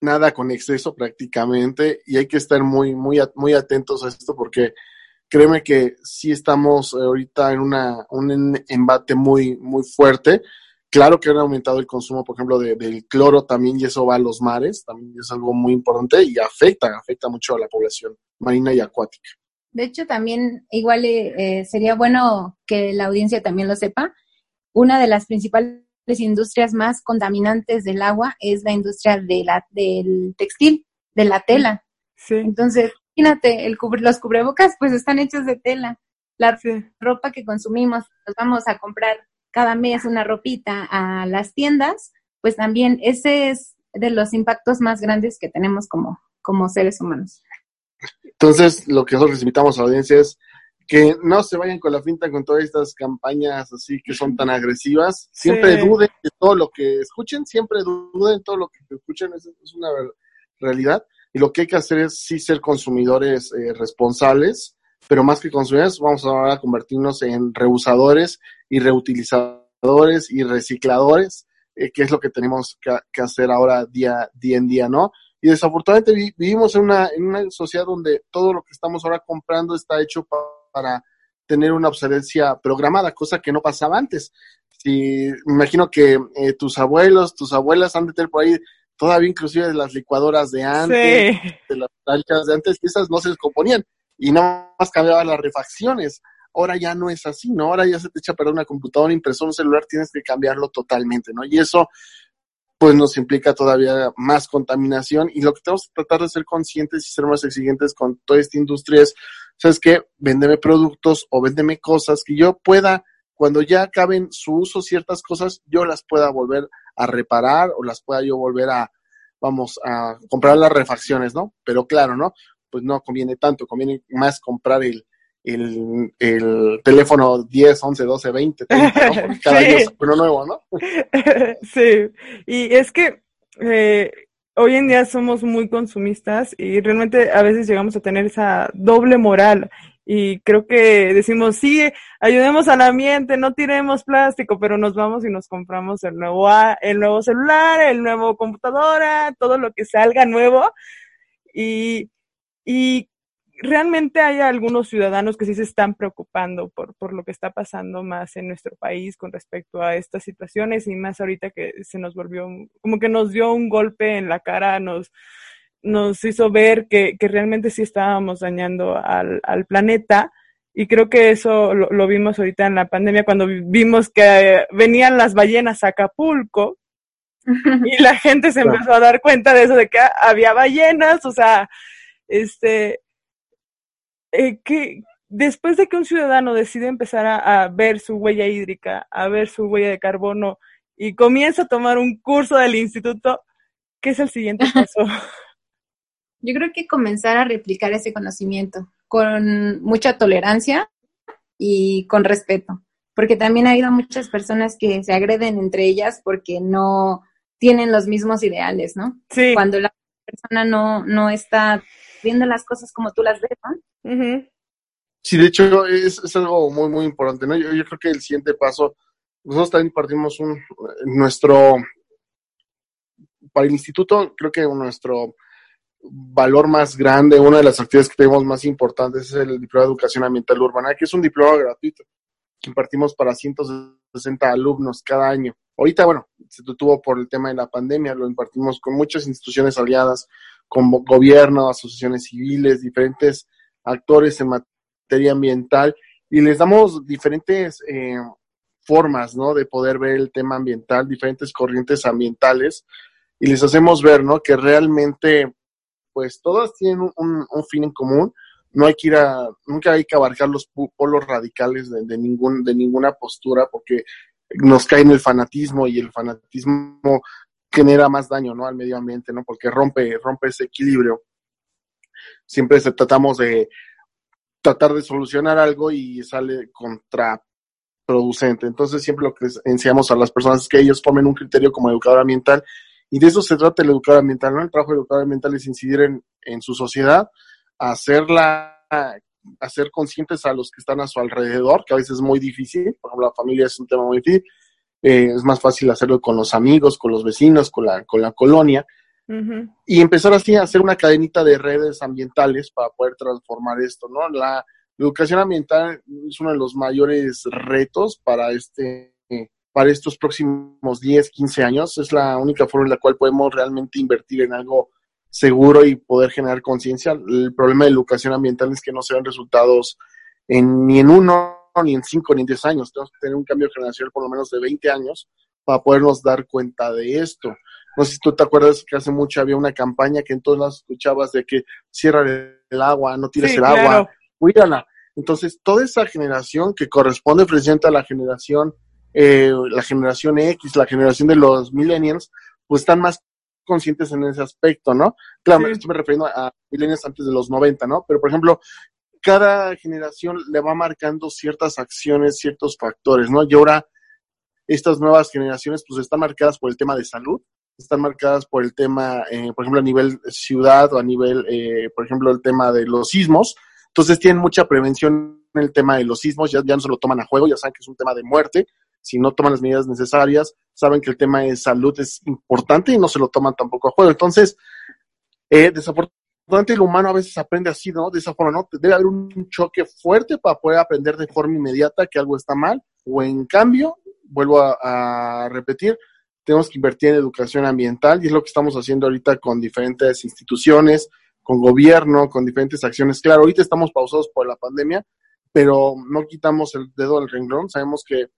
nada con exceso prácticamente y hay que estar muy, muy, muy atentos a esto porque créeme que sí estamos ahorita en una, un embate muy, muy fuerte. Claro que han aumentado el consumo, por ejemplo, de, del cloro también y eso va a los mares, también es algo muy importante y afecta, afecta mucho a la población marina y acuática. De hecho, también igual eh, sería bueno que la audiencia también lo sepa. Una de las principales industrias más contaminantes del agua es la industria de la, del textil, de la tela. Entonces, imagínate, el los cubrebocas pues están hechos de tela. La ropa que consumimos, nos vamos a comprar cada mes una ropita a las tiendas, pues también ese es de los impactos más grandes que tenemos como, como seres humanos. Entonces, lo que nosotros invitamos a la audiencia es que no se vayan con la finta con todas estas campañas así que son tan agresivas. Siempre duden de todo lo que escuchen, siempre duden de todo lo que escuchen, es, una realidad. Y lo que hay que hacer es sí ser consumidores eh, responsables, pero más que consumidores, vamos ahora a convertirnos en reusadores y reutilizadores y recicladores, eh, que es lo que tenemos que, hacer ahora día, día en día, ¿no? Y desafortunadamente vivimos en una, en una sociedad donde todo lo que estamos ahora comprando está hecho para tener una obsolescencia programada, cosa que no pasaba antes. Si, me imagino que eh, tus abuelos, tus abuelas han de tener por ahí todavía inclusive las licuadoras de antes, de las planchas de antes, esas no se descomponían y nada más cambiaban las refacciones. Ahora ya no es así, ¿no? Ahora ya se te echa a perder una computadora, impresora, un celular, tienes que cambiarlo totalmente, ¿no? Y eso pues nos implica todavía más contaminación y lo que tenemos que tratar de ser conscientes y ser más exigentes con toda esta industria es, ¿sabes qué? Véndeme productos o véndeme cosas que yo pueda, cuando ya acaben su uso ciertas cosas, yo las pueda volver a reparar o las pueda yo volver a, vamos, a comprar las refacciones, ¿no? Pero claro, ¿no? Pues no conviene tanto, conviene más comprar el, el, el teléfono 10, 11, 12, 20, 30, ¿no? <laughs> Porque cada sí. día es uno nuevo, ¿no? <laughs> sí, y es que eh, hoy en día somos muy consumistas y realmente a veces llegamos a tener esa doble moral y creo que decimos, sí, ayudemos al ambiente, no tiremos plástico, pero nos vamos y nos compramos el nuevo, el nuevo celular, el nuevo computadora, todo lo que salga nuevo. Y, y realmente hay algunos ciudadanos que sí se están preocupando por, por lo que está pasando más en nuestro país con respecto a estas situaciones y más ahorita que se nos volvió, como que nos dio un golpe en la cara, nos, nos hizo ver que, que realmente sí estábamos dañando al, al planeta. Y creo que eso lo, lo, vimos ahorita en la pandemia cuando vimos que venían las ballenas a Acapulco y la <laughs> gente se empezó a dar cuenta de eso, de que había ballenas, o sea, este, eh, que después de que un ciudadano decide empezar a, a, ver su huella hídrica, a ver su huella de carbono y comienza a tomar un curso del instituto, ¿qué es el siguiente <laughs> paso? Yo creo que comenzar a replicar ese conocimiento con mucha tolerancia y con respeto, porque también ha habido muchas personas que se agreden entre ellas porque no tienen los mismos ideales, ¿no? Sí. Cuando la persona no, no está viendo las cosas como tú las ves, ¿no? Uh -huh. Sí, de hecho es, es, algo muy, muy importante, ¿no? Yo, yo, creo que el siguiente paso, nosotros también partimos un, nuestro, para el instituto, creo que nuestro valor más grande, una de las actividades que tenemos más importantes es el diploma de educación ambiental urbana, que es un diploma gratuito que impartimos para 160 alumnos cada año. Ahorita, bueno, se detuvo por el tema de la pandemia, lo impartimos con muchas instituciones aliadas, con gobierno, asociaciones civiles, diferentes actores en materia ambiental, y les damos diferentes eh, formas, ¿no? De poder ver el tema ambiental, diferentes corrientes ambientales, y les hacemos ver, ¿no? Que realmente pues todas tienen un, fin en común. No hay que ir a, nunca hay que abarcar los polos radicales de, ningún, de ninguna postura porque nos cae en el fanatismo y el fanatismo genera más daño, ¿no? Al medio ambiente, ¿no? Porque rompe, rompe ese equilibrio. Siempre tratamos de tratar de solucionar algo y sale contraproducente. Entonces siempre lo que enseñamos a las personas es que ellos formen un criterio como educador ambiental y de eso se trata el educador ambiental, ¿no? El trabajo educador ambiental es incidir en, en su sociedad, hacerla, hacer conscientes a los que están a su alrededor, que a veces es muy difícil, por ejemplo, la familia es un tema muy difícil, eh, es más fácil hacerlo con los amigos, con los vecinos, con la, con la colonia, uh -huh. y empezar así a hacer una cadenita de redes ambientales para poder transformar esto, ¿no? La educación ambiental es uno de los mayores retos para este para estos próximos 10, 15 años. Es la única forma en la cual podemos realmente invertir en algo seguro y poder generar conciencia. El problema de educación ambiental es que no se ven resultados en, ni en uno, ni en cinco, ni en diez años. Tenemos que tener un cambio generacional por lo menos de 20 años para podernos dar cuenta de esto. No sé si tú te acuerdas que hace mucho había una campaña que en todas las escuchabas de que cierra el agua, no tires sí, el claro. agua, cuídala. Entonces, toda esa generación que corresponde precisamente a la generación eh, la generación X, la generación de los millennials, pues están más conscientes en ese aspecto, ¿no? Claro, sí. estoy refiriendo a millennials antes de los 90, ¿no? Pero, por ejemplo, cada generación le va marcando ciertas acciones, ciertos factores, ¿no? Y ahora estas nuevas generaciones, pues están marcadas por el tema de salud, están marcadas por el tema, eh, por ejemplo, a nivel ciudad o a nivel, eh, por ejemplo, el tema de los sismos. Entonces tienen mucha prevención en el tema de los sismos, ya, ya no se lo toman a juego, ya saben que es un tema de muerte, si no toman las medidas necesarias, saben que el tema de salud es importante y no se lo toman tampoco a juego. Entonces, eh, desafortunadamente el humano a veces aprende así, ¿no? De esa forma, ¿no? Debe haber un choque fuerte para poder aprender de forma inmediata que algo está mal, o en cambio, vuelvo a, a repetir, tenemos que invertir en educación ambiental y es lo que estamos haciendo ahorita con diferentes instituciones, con gobierno, con diferentes acciones. Claro, ahorita estamos pausados por la pandemia, pero no quitamos el dedo del renglón, sabemos que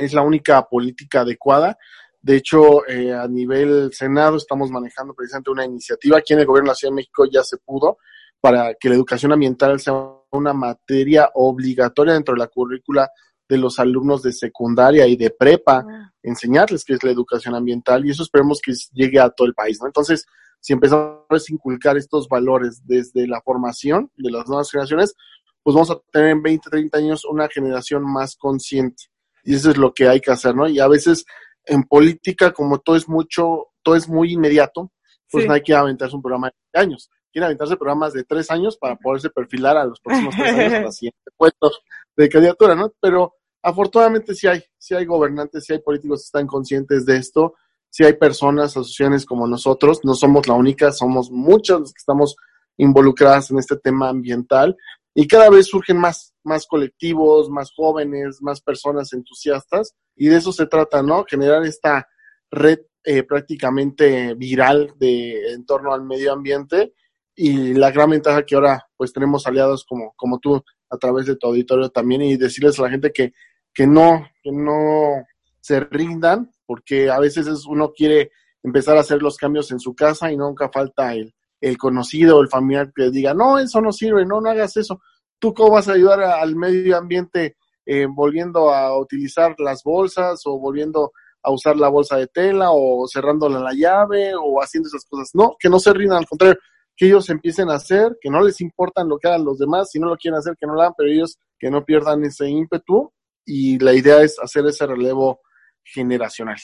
es la única política adecuada De hecho, eh, a nivel Senado estamos manejando precisamente una iniciativa. Aquí en el gobierno de la Ciudad de México ya se pudo para que la educación ambiental sea una materia obligatoria dentro de la currícula de los alumnos de secundaria y de prepa, ah. enseñarles qué es la educación ambiental y eso esperemos que llegue a todo el país, ¿no? Entonces, si empezamos a inculcar estos valores desde la formación de las nuevas generaciones, pues vamos a tener en 20, 30 años una generación más consciente. Y eso es lo que hay que hacer, ¿no? Y a veces en política, como todo es mucho, todo es muy inmediato, pues no hay que aventarse un programa de años. Quieren aventarse programas de tres años para poderse perfilar a los próximos tres años para <laughs> siguiente puesto de candidatura, ¿no? Pero afortunadamente sí hay, sí hay gobernantes, sí hay políticos que están conscientes de esto, sí hay personas, asociaciones como nosotros, no somos la única, somos muchos los que estamos involucradas en este tema ambiental y cada vez surgen más, más colectivos, más jóvenes, más personas entusiastas. Y de eso se trata, ¿no? Generar esta red eh, prácticamente viral de en torno al medio ambiente. Y la gran ventaja que ahora pues tenemos aliados como, como tú a través de tu auditorio también. Y decirles a la gente que, que no, que no se rindan, porque a veces es, uno quiere empezar a hacer los cambios en su casa y nunca falta el, el conocido el familiar que diga, no, eso no sirve, no, no hagas eso. ¿Tú cómo vas a ayudar al medio ambiente eh, volviendo a utilizar las bolsas o volviendo a usar la bolsa de tela o cerrándola la llave o haciendo esas cosas? No, que no se rindan, al contrario, que ellos empiecen a hacer, que no les importan lo que hagan los demás, si no lo quieren hacer, que no lo hagan, pero ellos que no pierdan ese ímpetu y la idea es hacer ese relevo generacional.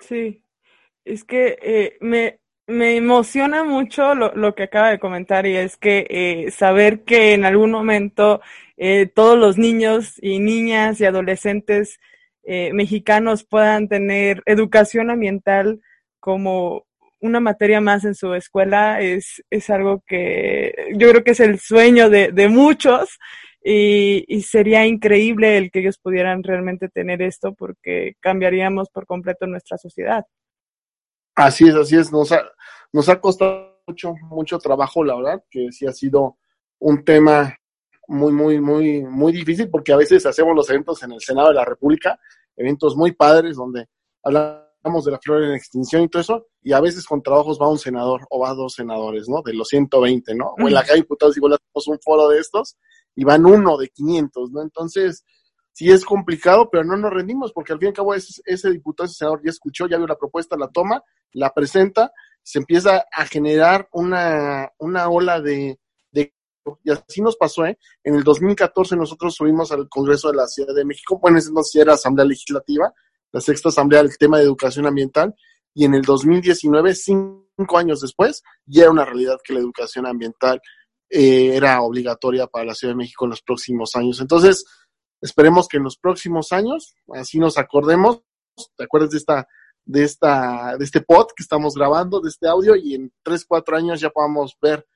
Sí, es que eh, me, me emociona mucho lo, que acaba de comentar y es que eh, saber que en algún momento eh, todos los niños y niñas y adolescentes eh, mexicanos puedan tener educación ambiental como una materia más en su escuela es, es algo que yo creo que es el sueño de, muchos y, sería increíble el que ellos pudieran realmente tener esto porque cambiaríamos por completo nuestra sociedad. Así es, así es. Nos ha costado mucho, mucho trabajo, la verdad, que sí ha sido un tema muy, muy, muy, muy difícil porque a veces hacemos los eventos en el Senado de la República, eventos muy padres donde hablamos de la flor en extinción y todo eso, y a veces con trabajos va un senador o va dos senadores, ¿no? De los 120, ¿no? O en la calle diputados igual hacemos un foro de estos y van uno de 500, ¿no? Entonces, sí es complicado, pero no nos rendimos porque al fin y al cabo ese, ese diputado, ese senador ya escuchó, ya vio la propuesta, la toma, la presenta, se empieza a generar una, una ola de, de, y así nos pasó, ¿eh? En el 2014 nosotros subimos al Congreso de la Ciudad de México, bueno, ese no era Asamblea Legislativa, la sexta Asamblea del tema de educación ambiental, y en el 2019, cinco años después, ya era una realidad que la educación ambiental eh, era obligatoria para la Ciudad de México en los próximos años. Entonces, esperemos que en los próximos años, así nos acordemos, ¿te acuerdas de esta, de esta, de este pod que estamos grabando, de este audio, y en tres, cuatro años ya podamos ver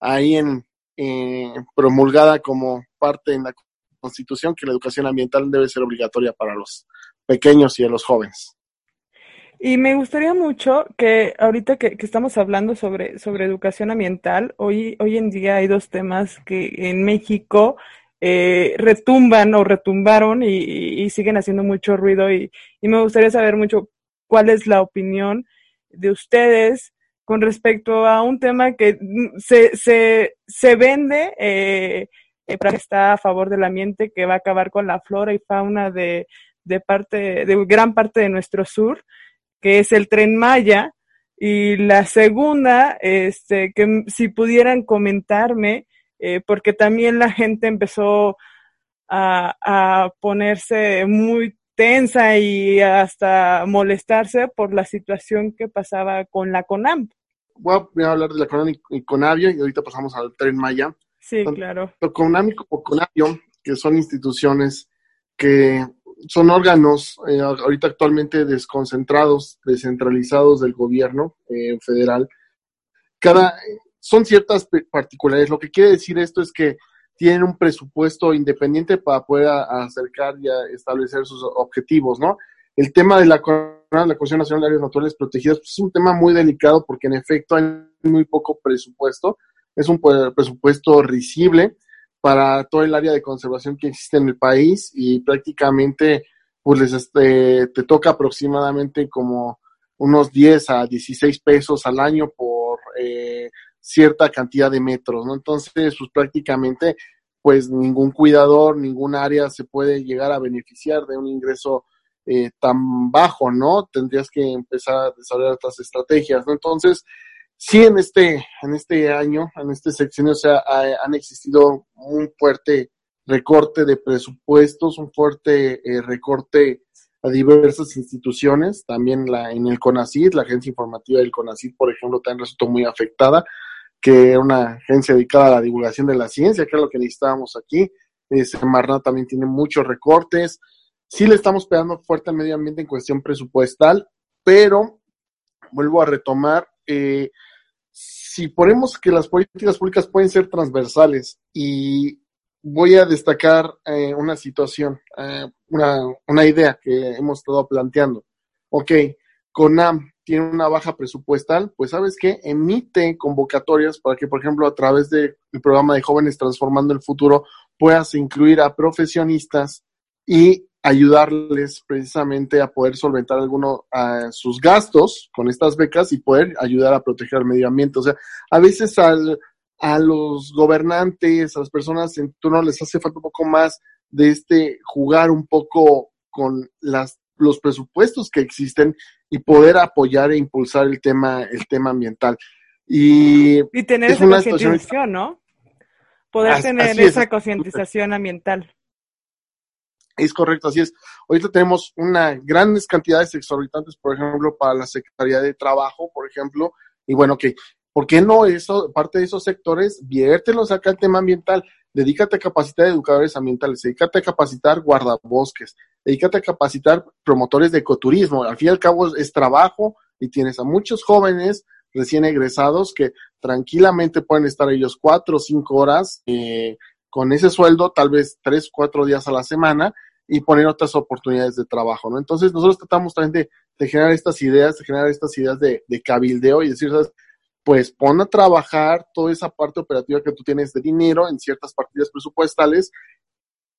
ahí en eh, promulgada como parte en la Constitución que la educación ambiental debe ser obligatoria para los pequeños y a los jóvenes. Y me gustaría mucho que ahorita que, que, estamos hablando sobre, sobre educación ambiental, hoy, hoy en día hay dos temas que en México eh, retumban o retumbaron y, y, siguen haciendo mucho ruido y, y, me gustaría saber mucho cuál es la opinión de ustedes con respecto a un tema que se, se, se vende eh, eh, para que está a favor del ambiente, que va a acabar con la flora y fauna de, de parte, de gran parte de nuestro sur que es el tren Maya. Y la segunda, este, que si pudieran comentarme, eh, porque también la gente empezó a, a, ponerse muy tensa y hasta molestarse por la situación que pasaba con la CONAM. Voy a hablar de la CONAM y CONAVIO y ahorita pasamos al tren Maya. Sí, claro. CONAM y CONAVIO, que son instituciones que son órganos eh, ahorita actualmente desconcentrados, descentralizados del gobierno eh, federal. Cada, son ciertas particularidades. Lo que quiere decir esto es que tienen un presupuesto independiente para poder acercar y establecer sus objetivos, ¿no? El tema de la, la Comisión Nacional de Áreas Naturales Protegidas pues, es un tema muy delicado porque en efecto hay muy poco presupuesto. Es un presupuesto risible para todo el área de conservación que existe en el país y prácticamente pues les, este, te toca aproximadamente como unos 10 a 16 pesos al año por eh, cierta cantidad de metros, ¿no? Entonces, pues prácticamente, pues ningún cuidador, ningún área se puede llegar a beneficiar de un ingreso eh, tan bajo, ¿no? Tendrías que empezar a desarrollar otras estrategias, ¿no? Entonces, sí en este, en este año, en este sexenio, o sea, han existido un fuerte recorte de presupuestos, un fuerte eh, recorte a diversas instituciones, también la, en el CONACID, la agencia informativa del CONACID, por ejemplo, también resultó muy afectada, que era una agencia dedicada a la divulgación de la ciencia, que es lo que necesitábamos aquí. Eh, Semarnat también tiene muchos recortes. Sí le estamos pegando fuerte al medio ambiente en cuestión presupuestal, pero vuelvo a retomar, eh, si ponemos que las políticas públicas pueden ser transversales y voy a destacar eh, una situación, eh, una, una, idea que hemos estado planteando. Ok, CONAM tiene una baja presupuestal, pues sabes qué, emite convocatorias para que, por ejemplo, a través del programa de jóvenes transformando el futuro, puedas incluir a profesionistas y ayudarles precisamente a poder solventar algunos a sus gastos con estas becas y poder ayudar a proteger el medio ambiente. O sea, a veces al a los gobernantes, a las personas en turno les hace falta un poco más de este jugar un poco con las los presupuestos que existen y poder apoyar e impulsar el tema el tema ambiental y, y tener esa concientización, ¿no? Poder tener esa concientización ambiental. Es correcto, así es. Ahorita tenemos una grandes cantidades exorbitantes, por ejemplo, para la Secretaría de Trabajo, por ejemplo, y bueno, que ¿Por qué no eso, parte de esos sectores, viértelos acá al tema ambiental? Dedícate a capacitar educadores ambientales, dedícate a capacitar guardabosques, dedícate a capacitar promotores de ecoturismo. Al fin y al cabo es trabajo y tienes a muchos jóvenes recién egresados que tranquilamente pueden estar ellos cuatro o cinco horas eh, con ese sueldo, tal vez tres, cuatro días a la semana y poner otras oportunidades de trabajo, ¿no? Entonces nosotros tratamos también de, generar estas ideas, de generar estas ideas de, de cabildeo y decir, ¿sabes? Pues pon a trabajar toda esa parte operativa que tú tienes de dinero en ciertas partidas presupuestales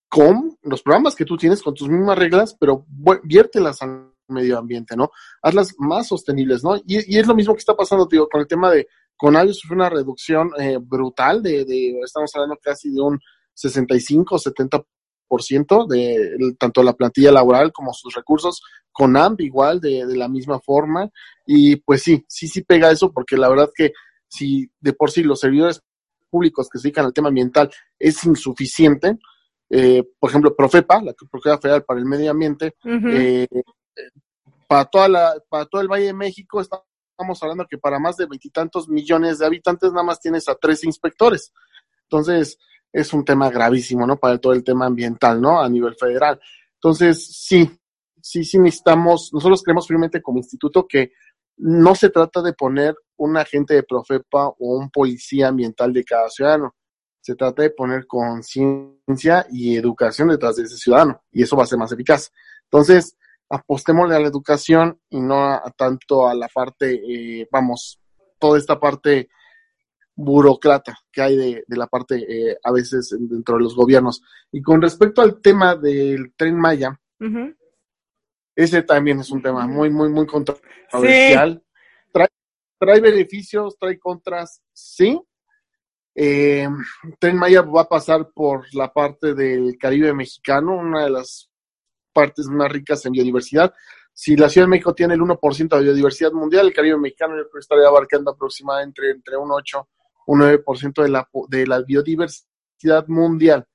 con los programas que tú tienes con tus mismas reglas, pero viértelas al medio ambiente, ¿no? Hazlas más sostenibles, ¿no? Y, es lo mismo que está pasando, tío, con el tema de Conavio sufrió una reducción eh, brutal de, de, estamos hablando casi de un 65, 70 de tanto la plantilla laboral como sus recursos, con AMP igual de, de, la misma forma, y pues sí, sí, sí pega eso, porque la verdad que si de por sí los servidores públicos que se dedican al tema ambiental es insuficiente, eh, por ejemplo, Profepa, la Procuraduría Federal para el Medio Ambiente, eh, para, toda la, para todo el Valle de México estamos hablando que para más de veintitantos millones de habitantes nada más tienes a tres inspectores. Entonces, es un tema gravísimo, ¿no? Para todo el tema ambiental, ¿no? A nivel federal. Entonces, sí, sí, sí necesitamos, nosotros creemos firmemente como instituto que no se trata de poner un agente de Profepa o un policía ambiental de cada ciudadano. Se trata de poner conciencia y educación detrás de ese ciudadano y eso va a ser más eficaz. Entonces, apostémosle a la educación y no a, tanto a la parte, eh, vamos, toda esta parte burócrata que hay de, la parte eh, a veces dentro de los gobiernos. Y con respecto al tema del tren Maya, ese también es un tema muy, muy, muy controversial. Trae, beneficios, trae contras, sí. Eh, tren Maya va a pasar por la parte del Caribe mexicano, una de las partes más ricas en biodiversidad. Si la Ciudad de México tiene el 1% de biodiversidad mundial, el Caribe mexicano yo creo que estaría abarcando aproximadamente entre, entre un 8 un 9% de la, de la biodiversidad mundial.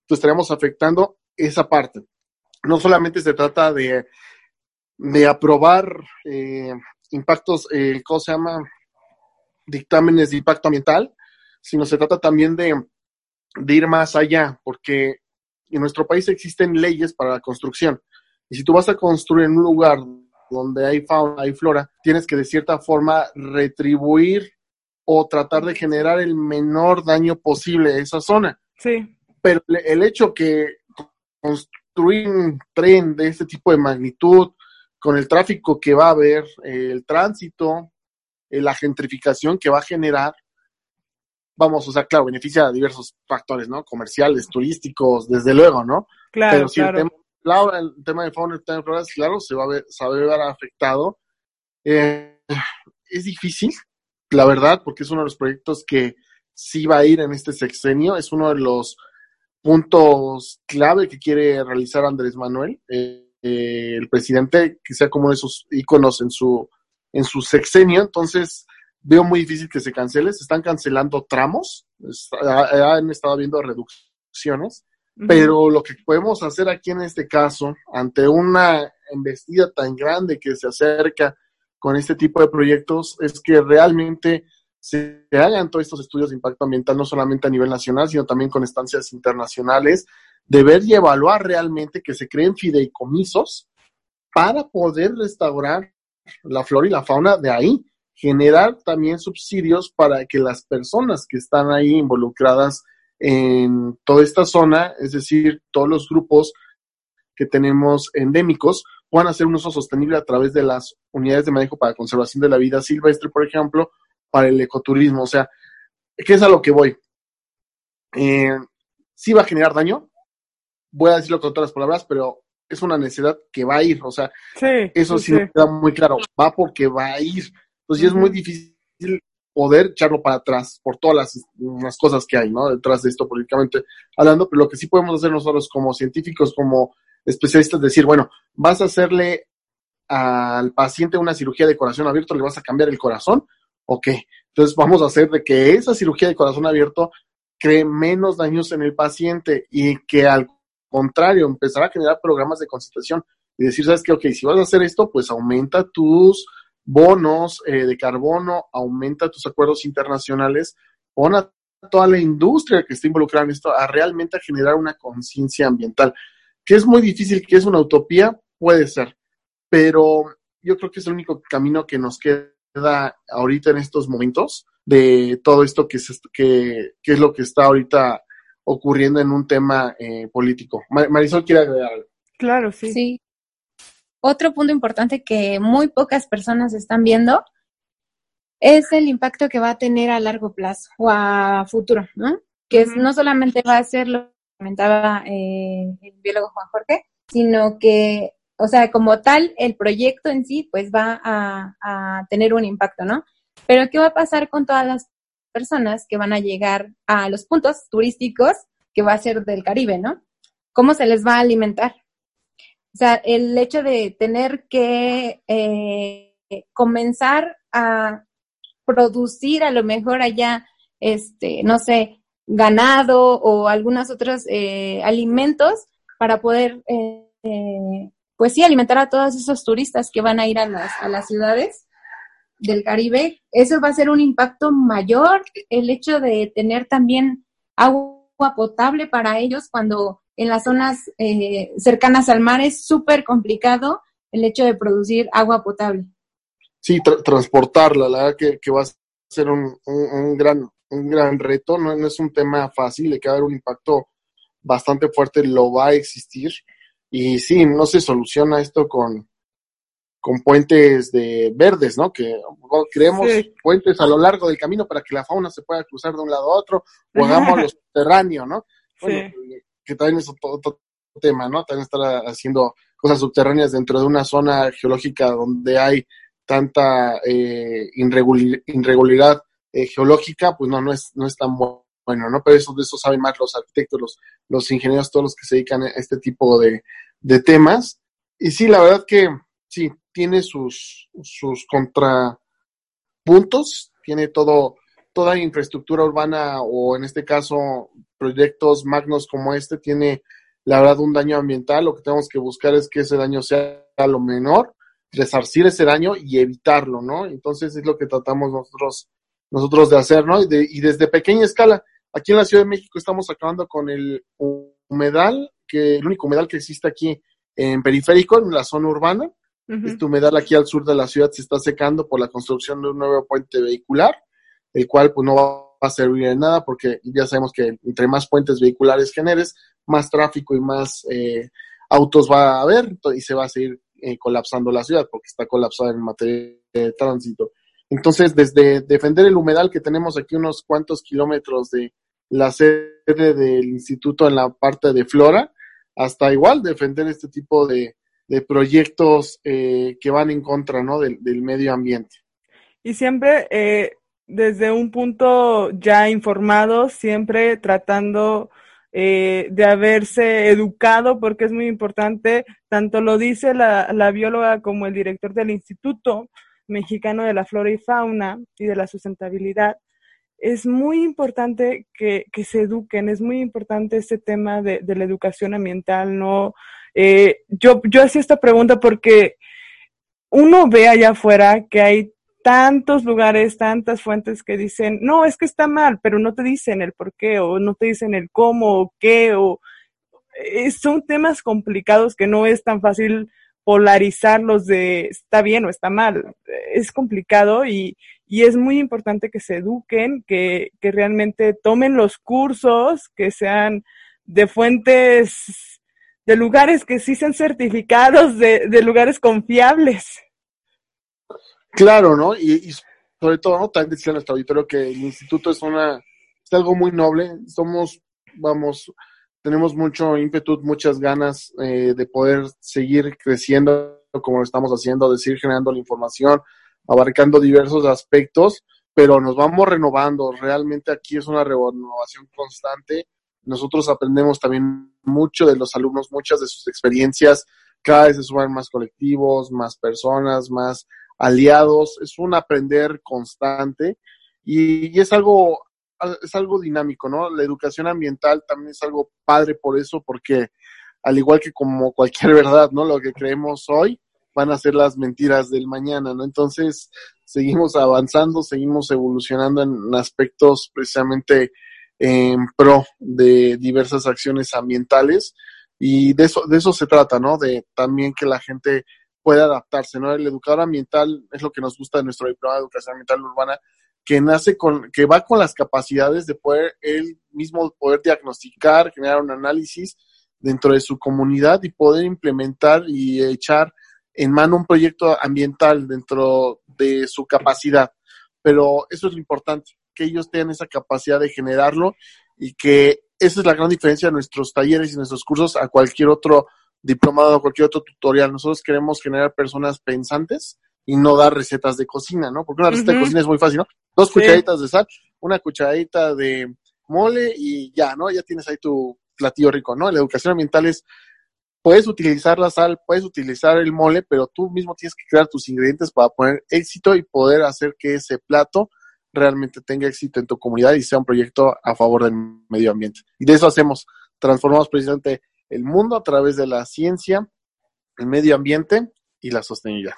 Entonces estaremos afectando esa parte. No solamente se trata de, de aprobar eh, impactos, eh, ¿cómo se llama? Dictámenes de impacto ambiental, sino se trata también de, de ir más allá, porque en nuestro país existen leyes para la construcción. Y si tú vas a construir en un lugar donde hay fauna, hay flora, tienes que de cierta forma retribuir o tratar de generar el menor daño posible a esa zona. Sí. Pero el hecho que construir un tren de este tipo de magnitud, con el tráfico que va a haber, el tránsito, eh, la gentrificación que va a generar, vamos, o sea, claro, beneficia a diversos factores, ¿no? Comerciales, turísticos, desde luego, ¿no? Claro, Pero si el tema el tema de fauna y tema de flora, claro, se va a ver, se va a ver afectado. Eh, es difícil, la verdad, porque es uno de los proyectos que sí va a ir en este sexenio, es uno de los puntos clave que quiere realizar Andrés Manuel, eh, eh, el presidente, que sea como esos íconos en su, en su sexenio, entonces veo muy difícil que se cancele, se están cancelando tramos, han estado habiendo reducciones, pero lo que podemos hacer aquí en este caso, ante una embestida tan grande que se acerca con este tipo de proyectos, es que realmente se hagan todos estos estudios de impacto ambiental, no solamente a nivel nacional, sino también con estancias internacionales, de ver y evaluar realmente que se creen fideicomisos para poder restaurar la flora y la fauna de ahí, generar también subsidios para que las personas que están ahí involucradas en toda esta zona, es decir, todos los grupos que tenemos endémicos, puedan hacer un uso sostenible a través de las unidades de manejo para conservación de la vida silvestre, por ejemplo, para el ecoturismo. O sea, ¿qué es a lo que voy? Eh, sí va a generar daño, voy a decirlo con otras palabras, pero es una necesidad que va a ir, o sea, eso sí, me queda muy claro, va porque va a ir. Entonces, es muy difícil poder echarlo para atrás por todas las, cosas que hay, ¿no? Detrás de esto políticamente hablando, pero lo que sí podemos hacer nosotros como científicos, como especialistas, es decir, bueno, vas a hacerle al paciente una cirugía de corazón abierto, le vas a cambiar el corazón, ok, entonces vamos a hacer de que esa cirugía de corazón abierto cree menos daños en el paciente y que al contrario empezará a generar programas de concentración y decir, sabes que, ok, si vas a hacer esto, pues aumenta tus bonos eh, de carbono, aumenta tus acuerdos internacionales, pon a toda la industria que está involucrada en esto a realmente generar una conciencia ambiental, que es muy difícil, que es una utopía, puede ser, pero yo creo que es el único camino que nos queda ahorita en estos momentos de todo esto que, es, que, que es lo que está ahorita ocurriendo en un tema eh, político. Marisol quiere agregar algo. Claro, sí. Sí, otro punto importante que muy pocas personas están viendo es el impacto que va a tener a largo plazo o a futuro, ¿no? Que no solamente va a ser lo que comentaba eh, el biólogo Juan Jorge, sino que, o sea, como tal, el proyecto en sí, pues va a, tener un impacto, ¿no? Pero ¿qué va a pasar con todas las personas que van a llegar a los puntos turísticos que va a ser del Caribe, ¿no? ¿Cómo se les va a alimentar? O sea, el hecho de tener que eh, comenzar a producir a lo mejor allá, este, no sé, ganado o algunos otros eh, alimentos para poder, eh, pues sí, alimentar a todos esos turistas que van a ir a las, a las ciudades del Caribe. Eso va a ser un impacto mayor, el hecho de tener también agua potable para ellos cuando en las zonas eh, cercanas al mar es súper complicado el hecho de producir agua potable. Sí, transportarla, la verdad que, va a ser un, gran, un gran reto, no, es un tema fácil, le queda un impacto bastante fuerte, lo va a existir. Y sí, no se soluciona esto con, con puentes de verdes, ¿no? Que creemos puentes a lo largo del camino para que la fauna se pueda cruzar de un lado a otro, o hagamos lo subterráneo, ¿no? Bueno, que también es otro, tema, ¿no? También estar haciendo cosas subterráneas dentro de una zona geológica donde hay tanta eh, irregularidad eh, geológica, pues no, no es, no es tan bueno, ¿no? Pero eso, de eso saben más los arquitectos, los, los ingenieros, todos los que se dedican a este tipo de, de temas. Y sí, la verdad que sí, tiene sus, sus contrapuntos, tiene todo, toda infraestructura urbana o en este caso proyectos magnos como este tiene la verdad un daño ambiental, lo que tenemos que buscar es que ese daño sea lo menor, resarcir ese daño y evitarlo, ¿no? Entonces es lo que tratamos nosotros, nosotros de hacer, ¿no? Y, y desde pequeña escala, aquí en la Ciudad de México estamos acabando con el humedal, que el único humedal que existe aquí en periférico, en la zona urbana. Este humedal aquí al sur de la ciudad se está secando por la construcción de un nuevo puente vehicular el cual pues no va a servir de nada porque ya sabemos que entre más puentes vehiculares generes, más tráfico y más eh, autos va a haber y se va a seguir eh, colapsando la ciudad porque está colapsada en materia de tránsito. Entonces, desde defender el humedal que tenemos aquí unos cuantos kilómetros de la sede del instituto en la parte de Flora, hasta igual defender este tipo de, proyectos eh, que van en contra ¿no? del, medio ambiente. Y siempre eh, desde un punto ya informado, siempre tratando eh, de haberse educado, porque es muy importante, tanto lo dice la, la bióloga como el director del Instituto Mexicano de la Flora y Fauna y de la Sustentabilidad, es muy importante que, se eduquen, es muy importante este tema de, la educación ambiental, ¿no? Eh, yo, yo hacía esta pregunta porque uno ve allá afuera que hay tantos lugares, tantas fuentes que dicen, no, es que está mal, pero no te dicen el por qué, o no te dicen el cómo, o qué, o eh, son temas complicados que no es tan fácil polarizarlos de está bien o está mal. Es complicado y, y es muy importante que se eduquen, que, que realmente tomen los cursos, que sean de fuentes, de lugares que sí sean certificados, de, de lugares confiables. Claro, ¿no? Y, sobre todo, ¿no? También decía nuestro auditorio que el instituto es una, es algo muy noble. Somos, vamos, tenemos mucho ímpetu, muchas ganas eh, de poder seguir creciendo como lo estamos haciendo, de seguir generando la información, abarcando diversos aspectos, pero nos vamos renovando. Realmente aquí es una renovación constante. Nosotros aprendemos también mucho de los alumnos, muchas de sus experiencias. Cada vez se suman más colectivos, más personas, más aliados. Es un aprender constante y, es algo es algo dinámico, ¿no? La educación ambiental también es algo padre por eso, porque al igual que como cualquier <laughs> verdad, ¿no? Lo que creemos hoy, van a ser las mentiras del mañana, ¿no? Entonces, seguimos avanzando, seguimos evolucionando en aspectos precisamente en pro de diversas acciones ambientales y de eso, de eso se trata, ¿no? De también que la gente pueda adaptarse, ¿no? El educador ambiental es lo que nos gusta de nuestro diploma de educación ambiental urbana, que nace con, que va con las capacidades de poder él mismo poder diagnosticar, generar un análisis dentro de su comunidad y poder implementar y echar en mano un proyecto ambiental dentro de su capacidad. Pero eso es lo importante, que ellos tengan esa capacidad de generarlo y que esa es la gran diferencia de nuestros talleres y nuestros cursos a cualquier otro diplomado o cualquier otro tutorial. Nosotros queremos generar personas pensantes y no dar recetas de cocina, ¿no? Porque una receta de cocina es muy fácil, ¿no? Dos cucharaditas de sal, una cucharadita de mole y ya, ¿no? Ya tienes ahí tu platillo rico, ¿no? La educación ambiental es puedes utilizar la sal, puedes utilizar el mole, pero tú mismo tienes que crear tus ingredientes para poner éxito y poder hacer que ese plato realmente tenga éxito en tu comunidad y sea un proyecto a favor del medio ambiente. Y de eso hacemos, transformamos precisamente el mundo a través de la ciencia, el medio ambiente y la sostenibilidad.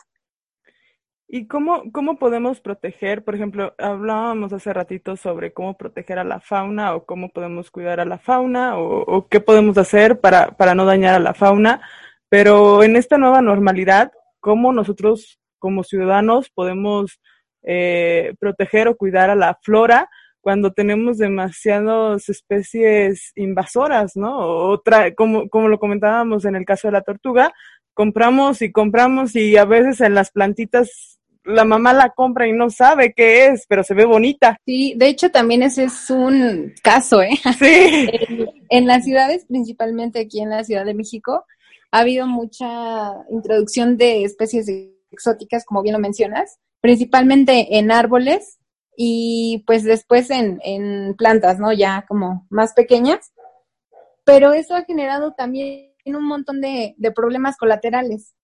¿Y cómo, cómo podemos proteger? Por ejemplo, hablábamos hace ratito sobre cómo proteger a la fauna o cómo podemos cuidar a la fauna o, qué podemos hacer para, para no dañar a la fauna, pero en esta nueva normalidad, ¿cómo nosotros como ciudadanos podemos eh, proteger o cuidar a la flora cuando tenemos demasiadas especies invasoras, ¿no? Otra, como, como lo comentábamos en el caso de la tortuga, compramos y compramos y a veces en las plantitas la mamá la compra y no sabe qué es, pero se ve bonita. Sí, de hecho también ese es un caso, ¿eh? Sí. <laughs> en, las ciudades, principalmente aquí en la Ciudad de México, ha habido mucha introducción de especies exóticas, como bien lo mencionas, principalmente en árboles y pues después en, en plantas, ¿no? Ya como más pequeñas. Pero eso ha generado también un montón de, de problemas colaterales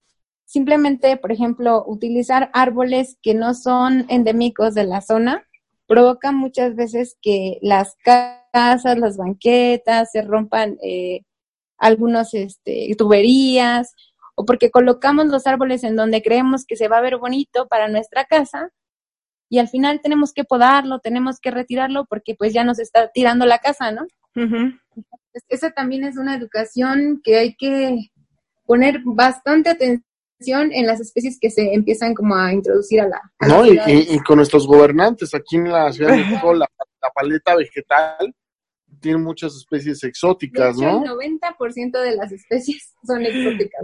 Simplemente, por ejemplo, utilizar árboles que no son endémicos de la zona provoca muchas veces que las casas, las banquetas, se rompan eh, algunos este, tuberías o porque colocamos los árboles en donde creemos que se va a ver bonito para nuestra casa y al final tenemos que podarlo, tenemos que retirarlo porque pues ya nos está tirando la casa, ¿no? Esa también es una educación que hay que poner bastante atención en las especies que se empiezan como a introducir a la... no, y, con nuestros gobernantes, aquí en la Ciudad de México, la, paleta vegetal tiene muchas especies exóticas, ¿no? El 90% de las especies <laughs> son exóticas.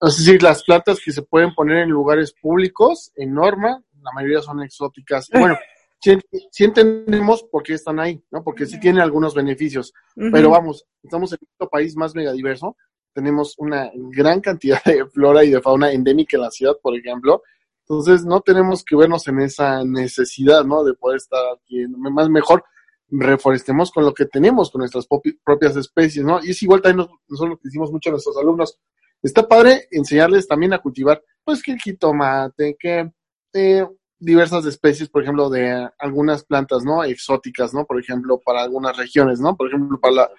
Es decir, las plantas que se pueden poner en lugares públicos, en norma, la mayoría son exóticas. Bueno, <laughs> sí, entendemos por qué están ahí, ¿no? Porque sí tienen algunos beneficios. Pero vamos, estamos en un país más megadiverso, tenemos una gran cantidad de <laughs> flora y de fauna endémica en la ciudad, por ejemplo. Entonces, no tenemos que vernos en esa necesidad, ¿no? De poder estar aquí. Más mejor, reforestemos con lo que tenemos, con nuestras propias especies, ¿no? Y es igual también nosotros lo que decimos mucho a nuestros alumnos. Está padre enseñarles también a cultivar, pues, que el jitomate, que eh, diversas especies, por ejemplo, de algunas plantas, ¿no? Exóticas, ¿no? Por ejemplo, para algunas regiones, ¿no? Por ejemplo, para la,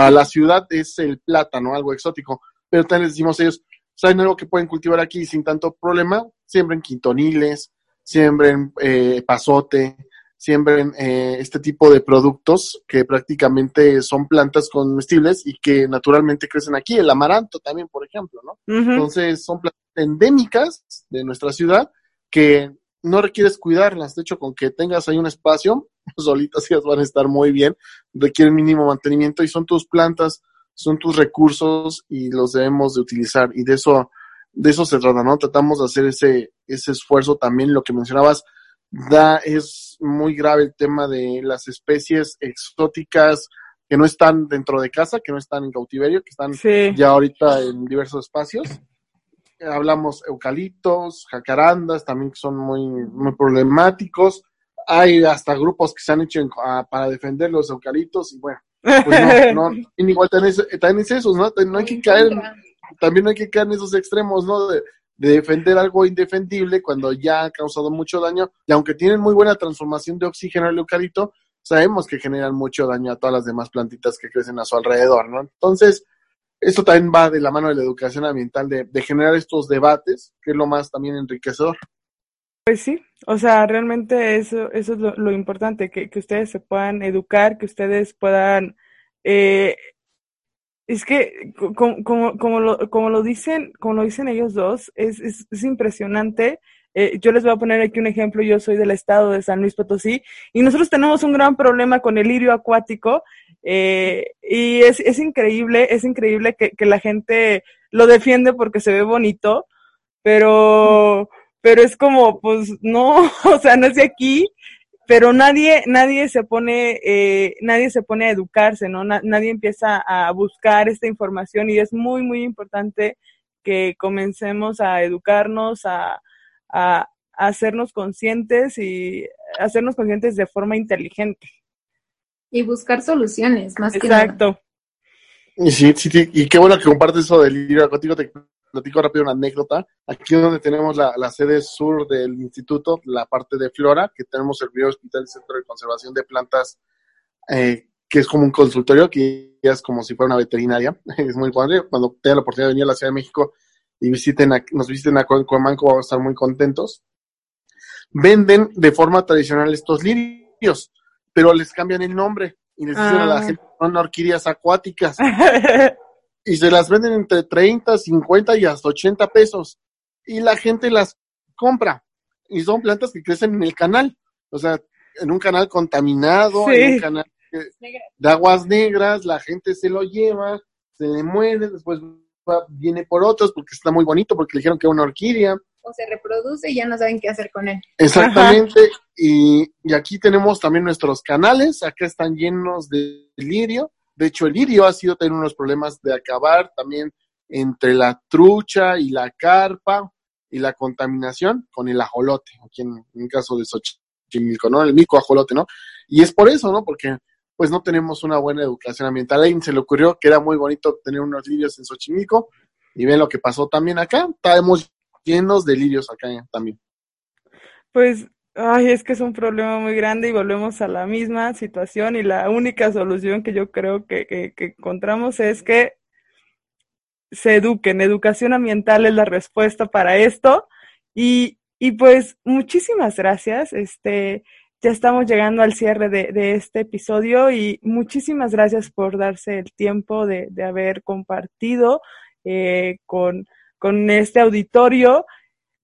para la ciudad es el plátano, algo exótico. Pero también les decimos a ellos, ¿saben algo que pueden cultivar aquí sin tanto problema? Siembren quintoniles, siembren eh, pasote, siembren eh, este tipo de productos que prácticamente son plantas comestibles y que naturalmente crecen aquí, el amaranto también, por ejemplo, ¿no? Entonces son plantas endémicas de nuestra ciudad que no requieres cuidarlas, de hecho con que tengas ahí un espacio, solitas ellas van a estar muy bien, requieren mínimo mantenimiento y son tus plantas, son tus recursos y los debemos de utilizar. Y de eso de eso se trata, ¿no? Tratamos de hacer ese ese esfuerzo. También, lo que mencionabas, da es muy grave el tema de las especies exóticas que no están dentro de casa, que no están en cautiverio, que están ya ahorita en diversos espacios. Hablamos eucaliptos, jacarandas, también que son muy, muy problemáticos. Hay hasta grupos que se han hecho para defender los eucaliptos y bueno, pues no, <laughs> no, igual también es, esos, ¿no? No hay que caer, también no hay que caer en esos extremos, ¿no? De, de defender algo indefendible cuando ya ha causado mucho daño y aunque tienen muy buena transformación de oxígeno el eucalipto, sabemos que generan mucho daño a todas las demás plantitas que crecen a su alrededor, ¿no? Entonces, esto también va de la mano de la educación ambiental, de, generar estos debates, que es lo más también enriquecedor. Pues sí, o sea, realmente eso, eso es lo, importante, que, que, ustedes se puedan educar, que ustedes puedan eh, es que como, como, como, lo, como lo dicen, como lo dicen ellos dos, es, es, es impresionante. Eh, yo les voy a poner aquí un ejemplo, yo soy del estado de San Luis Potosí y nosotros tenemos un gran problema con el lirio acuático eh, y es, es increíble, es increíble que, que la gente lo defiende porque se ve bonito, pero, pero es como, pues no, <laughs> o sea, no es de aquí pero nadie, nadie se pone, eh, nadie se pone a educarse, ¿no? nadie empieza a buscar esta información y es muy, muy importante que comencemos a educarnos, a, a, hacernos conscientes y hacernos conscientes de forma inteligente. Y buscar soluciones, más que nada. Exacto. Y sí, sí, sí, y qué bueno que compartes eso del libro contigo, te platico rápido una anécdota. Aquí donde tenemos la, sede sur del instituto, la parte de Flora, que tenemos el primer hospital del Centro de Conservación de Plantas, eh, que es como un consultorio, que es como si fuera una veterinaria. <laughs> es muy padre. Cuando tengan la oportunidad de venir a la Ciudad de México y visiten nos visiten a Comanco, vamos a estar muy contentos. Venden de forma tradicional estos lirios, pero les cambian el nombre y les dicen a la ah. gente son orquídeas acuáticas. <laughs> y se las venden entre 30, 50 y hasta 80 pesos. Y la gente las compra. Y son plantas que crecen en el canal. O sea, en un canal contaminado, en un canal de aguas negras, la gente se lo lleva, se le muere, después viene por otros porque está muy bonito, porque le dijeron que es una orquídea. O se reproduce y ya no saben qué hacer con él. Exactamente. Y, y, aquí tenemos también nuestros canales, acá están llenos de lirio de hecho, el lirio ha sido tener unos problemas de acabar también entre la trucha y la carpa y la contaminación con el ajolote, aquí en, el caso de Xochimilco, ¿no? El mico ajolote, ¿no? Y es por eso, ¿no? Porque pues no tenemos una buena educación ambiental. A alguien se le ocurrió que era muy bonito tener unos lirios en Xochimilco y ven lo que pasó también acá. Estamos llenos de lirios acá también. Pues Ay, es que es un problema muy grande y volvemos a la misma situación y la única solución que yo creo que, que, encontramos es que se eduquen. Educación ambiental es la respuesta para esto. Y, y pues muchísimas gracias. Este, ya estamos llegando al cierre de, de este episodio y muchísimas gracias por darse el tiempo de, de haber compartido eh, con, con este auditorio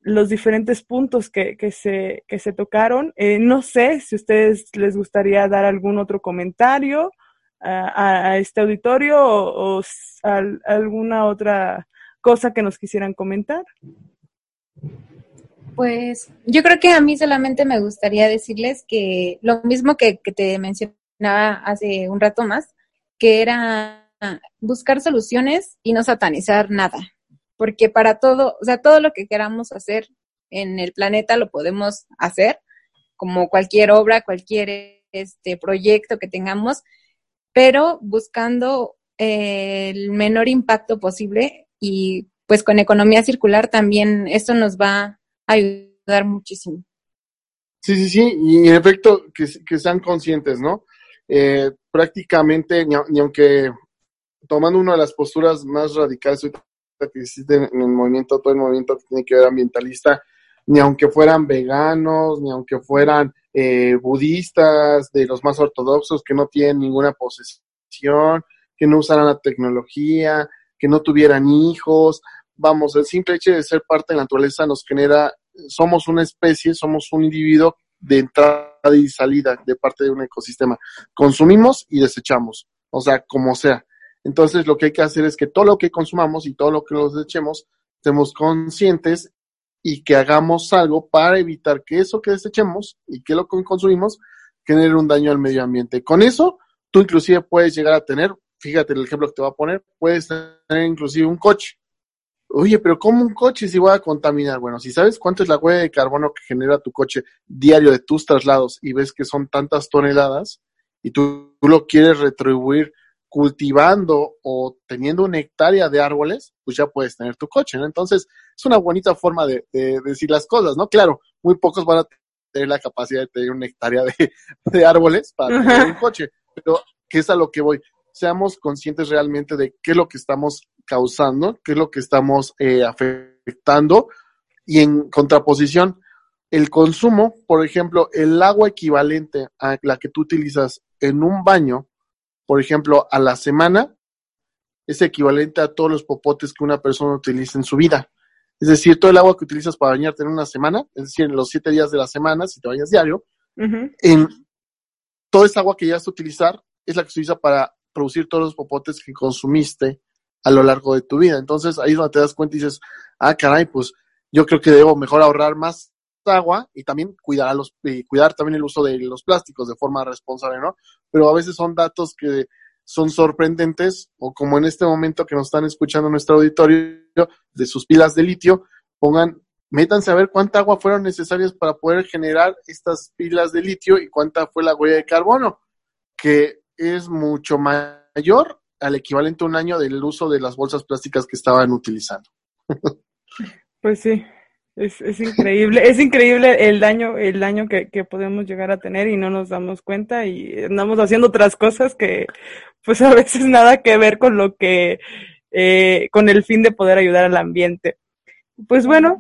los diferentes puntos que, que, se, que se tocaron. Eh, no sé si a ustedes les gustaría dar algún otro comentario a, a este auditorio o, alguna otra cosa que nos quisieran comentar. Pues yo creo que a mí solamente me gustaría decirles que lo mismo que, que te mencionaba hace un rato más, que era buscar soluciones y no satanizar nada, porque para todo, o sea, todo lo que queramos hacer en el planeta lo podemos hacer, como cualquier obra, cualquier este proyecto que tengamos, pero buscando eh, el menor impacto posible y pues con economía circular también esto nos va a ayudar muchísimo. Sí, sí, sí, y en efecto que, que sean conscientes, ¿no? Eh, prácticamente, ni, aunque tomando una de las posturas más radicales que existen en el movimiento, todo el movimiento que tiene que ver ambientalista, ni aunque fueran veganos, ni aunque fueran eh, budistas, de los más ortodoxos, que no tienen ninguna posesión, que no usaran la tecnología, que no tuvieran hijos. Vamos, el simple hecho de ser parte de la naturaleza nos genera, somos una especie, somos un individuo de entrada y salida de parte de un ecosistema. Consumimos y desechamos, o sea, como sea. Entonces, lo que hay que hacer es que todo lo que consumamos y todo lo que nos desechemos, estemos conscientes y que hagamos algo para evitar que eso que desechemos y que lo que consumimos genere un daño al medio ambiente. Con eso, tú inclusive puedes llegar a tener, fíjate el ejemplo que te voy a poner, puedes tener inclusive un coche Oye, pero ¿cómo un coche si va a contaminar? Bueno, si sabes cuánto es la huella de carbono que genera tu coche diario de tus traslados y ves que son tantas toneladas y tú, lo quieres retribuir cultivando o teniendo una hectárea de árboles, pues ya puedes tener tu coche, ¿no? Entonces, es una bonita forma de, decir las cosas, ¿no? Claro, muy pocos van a tener la capacidad de tener una hectárea de, <laughs> de árboles para tener un coche, pero ¿qué es a lo que voy? Seamos conscientes realmente de qué es lo que estamos causando, qué es lo que estamos eh, afectando. Y en contraposición, el consumo, por ejemplo, el agua equivalente a la que tú utilizas en un baño, por ejemplo, a la semana, es equivalente a todos los popotes que una persona utiliza en su vida. Es decir, todo el agua que utilizas para bañarte en una semana, es decir, en los siete días de la semana, si te bañas diario, en toda esa agua que ya a utilizar es la que se utiliza para producir todos los popotes que consumiste a lo largo de tu vida. Entonces ahí es donde te das cuenta y dices, ah, caray, pues yo creo que debo mejor ahorrar más agua y también cuidar, a los, cuidar también el uso de los plásticos de forma responsable, ¿no? Pero a veces son datos que son sorprendentes o como en este momento que nos están escuchando nuestro auditorio de sus pilas de litio, pongan, métanse a ver cuánta agua fueron necesarias para poder generar estas pilas de litio y cuánta fue la huella de carbono, que es mucho mayor al equivalente a un año del uso de las bolsas plásticas que estaban utilizando. <laughs> Pues sí, es, es increíble, es increíble el daño, el daño que, que, podemos llegar a tener y no nos damos cuenta y andamos haciendo otras cosas que pues a veces nada que ver con lo que, eh, con el fin de poder ayudar al ambiente. Pues bueno,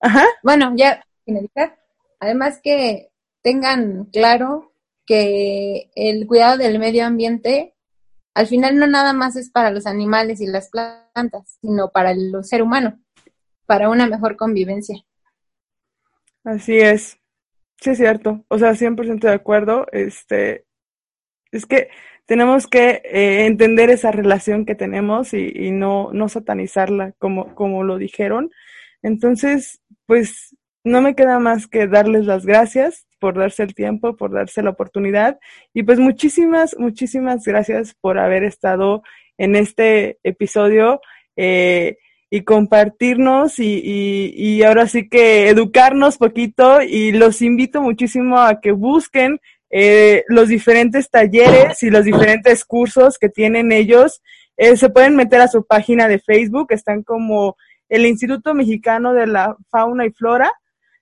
ajá. Bueno, ya finalizar. Además que tengan claro que el cuidado del medio ambiente al final no nada más es para los animales y las plantas, sino para el ser humano, para una mejor convivencia. Así es. Sí, es cierto. O sea, 100% de acuerdo. Este, es que tenemos que eh, entender esa relación que tenemos y, no, no satanizarla como, como lo dijeron. Entonces, pues no me queda más que darles las gracias por darse el tiempo, por darse la oportunidad. Y pues muchísimas, muchísimas gracias por haber estado en este episodio eh, y compartirnos y, y, ahora sí que educarnos poquito y los invito muchísimo a que busquen eh, los diferentes talleres y los diferentes cursos que tienen ellos. Eh, se pueden meter a su página de Facebook, están como el Instituto Mexicano de la Fauna y Flora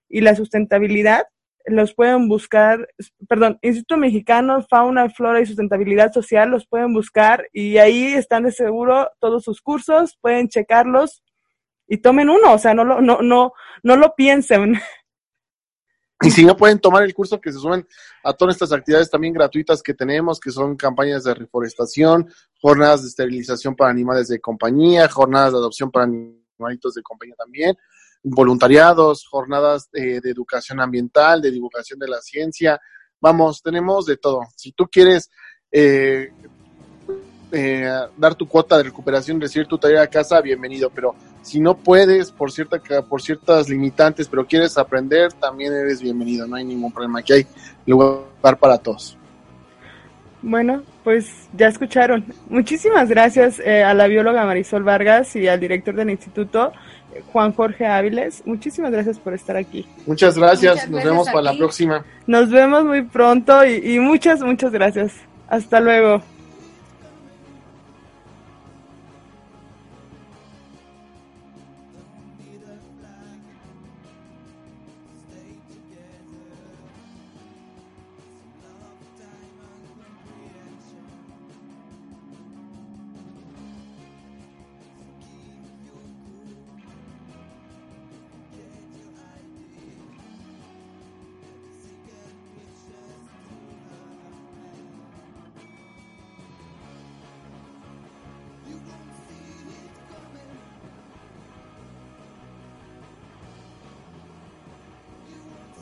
y la Sustentabilidad los pueden buscar, perdón, Instituto Mexicano, Fauna, Flora y Sustentabilidad Social, los pueden buscar y ahí están de seguro todos sus cursos, pueden checarlos y tomen uno, o sea, no lo, no, no, no lo piensen. <laughs> Y si no pueden tomar el curso que se suben a todas estas actividades también gratuitas que tenemos, que son campañas de reforestación, jornadas de esterilización para animales de compañía, jornadas de adopción para animalitos de compañía también, voluntariados, jornadas de, educación ambiental, de divulgación de la ciencia. Vamos, tenemos de todo. Si tú quieres eh, eh, dar tu cuota de recuperación, recibir tu tarea a casa, bienvenido, pero si no puedes por cierta por ciertas limitantes, pero quieres aprender, también eres bienvenido, no hay ningún problema, aquí hay lugar para todos. Bueno, pues ya escucharon. Muchísimas gracias eh, a la bióloga Marisol Vargas y al director del instituto, Juan Jorge Áviles. Muchísimas gracias por estar aquí. Muchas gracias, nos vemos para la próxima. Nos vemos muy pronto y muchas, muchas gracias. Hasta luego.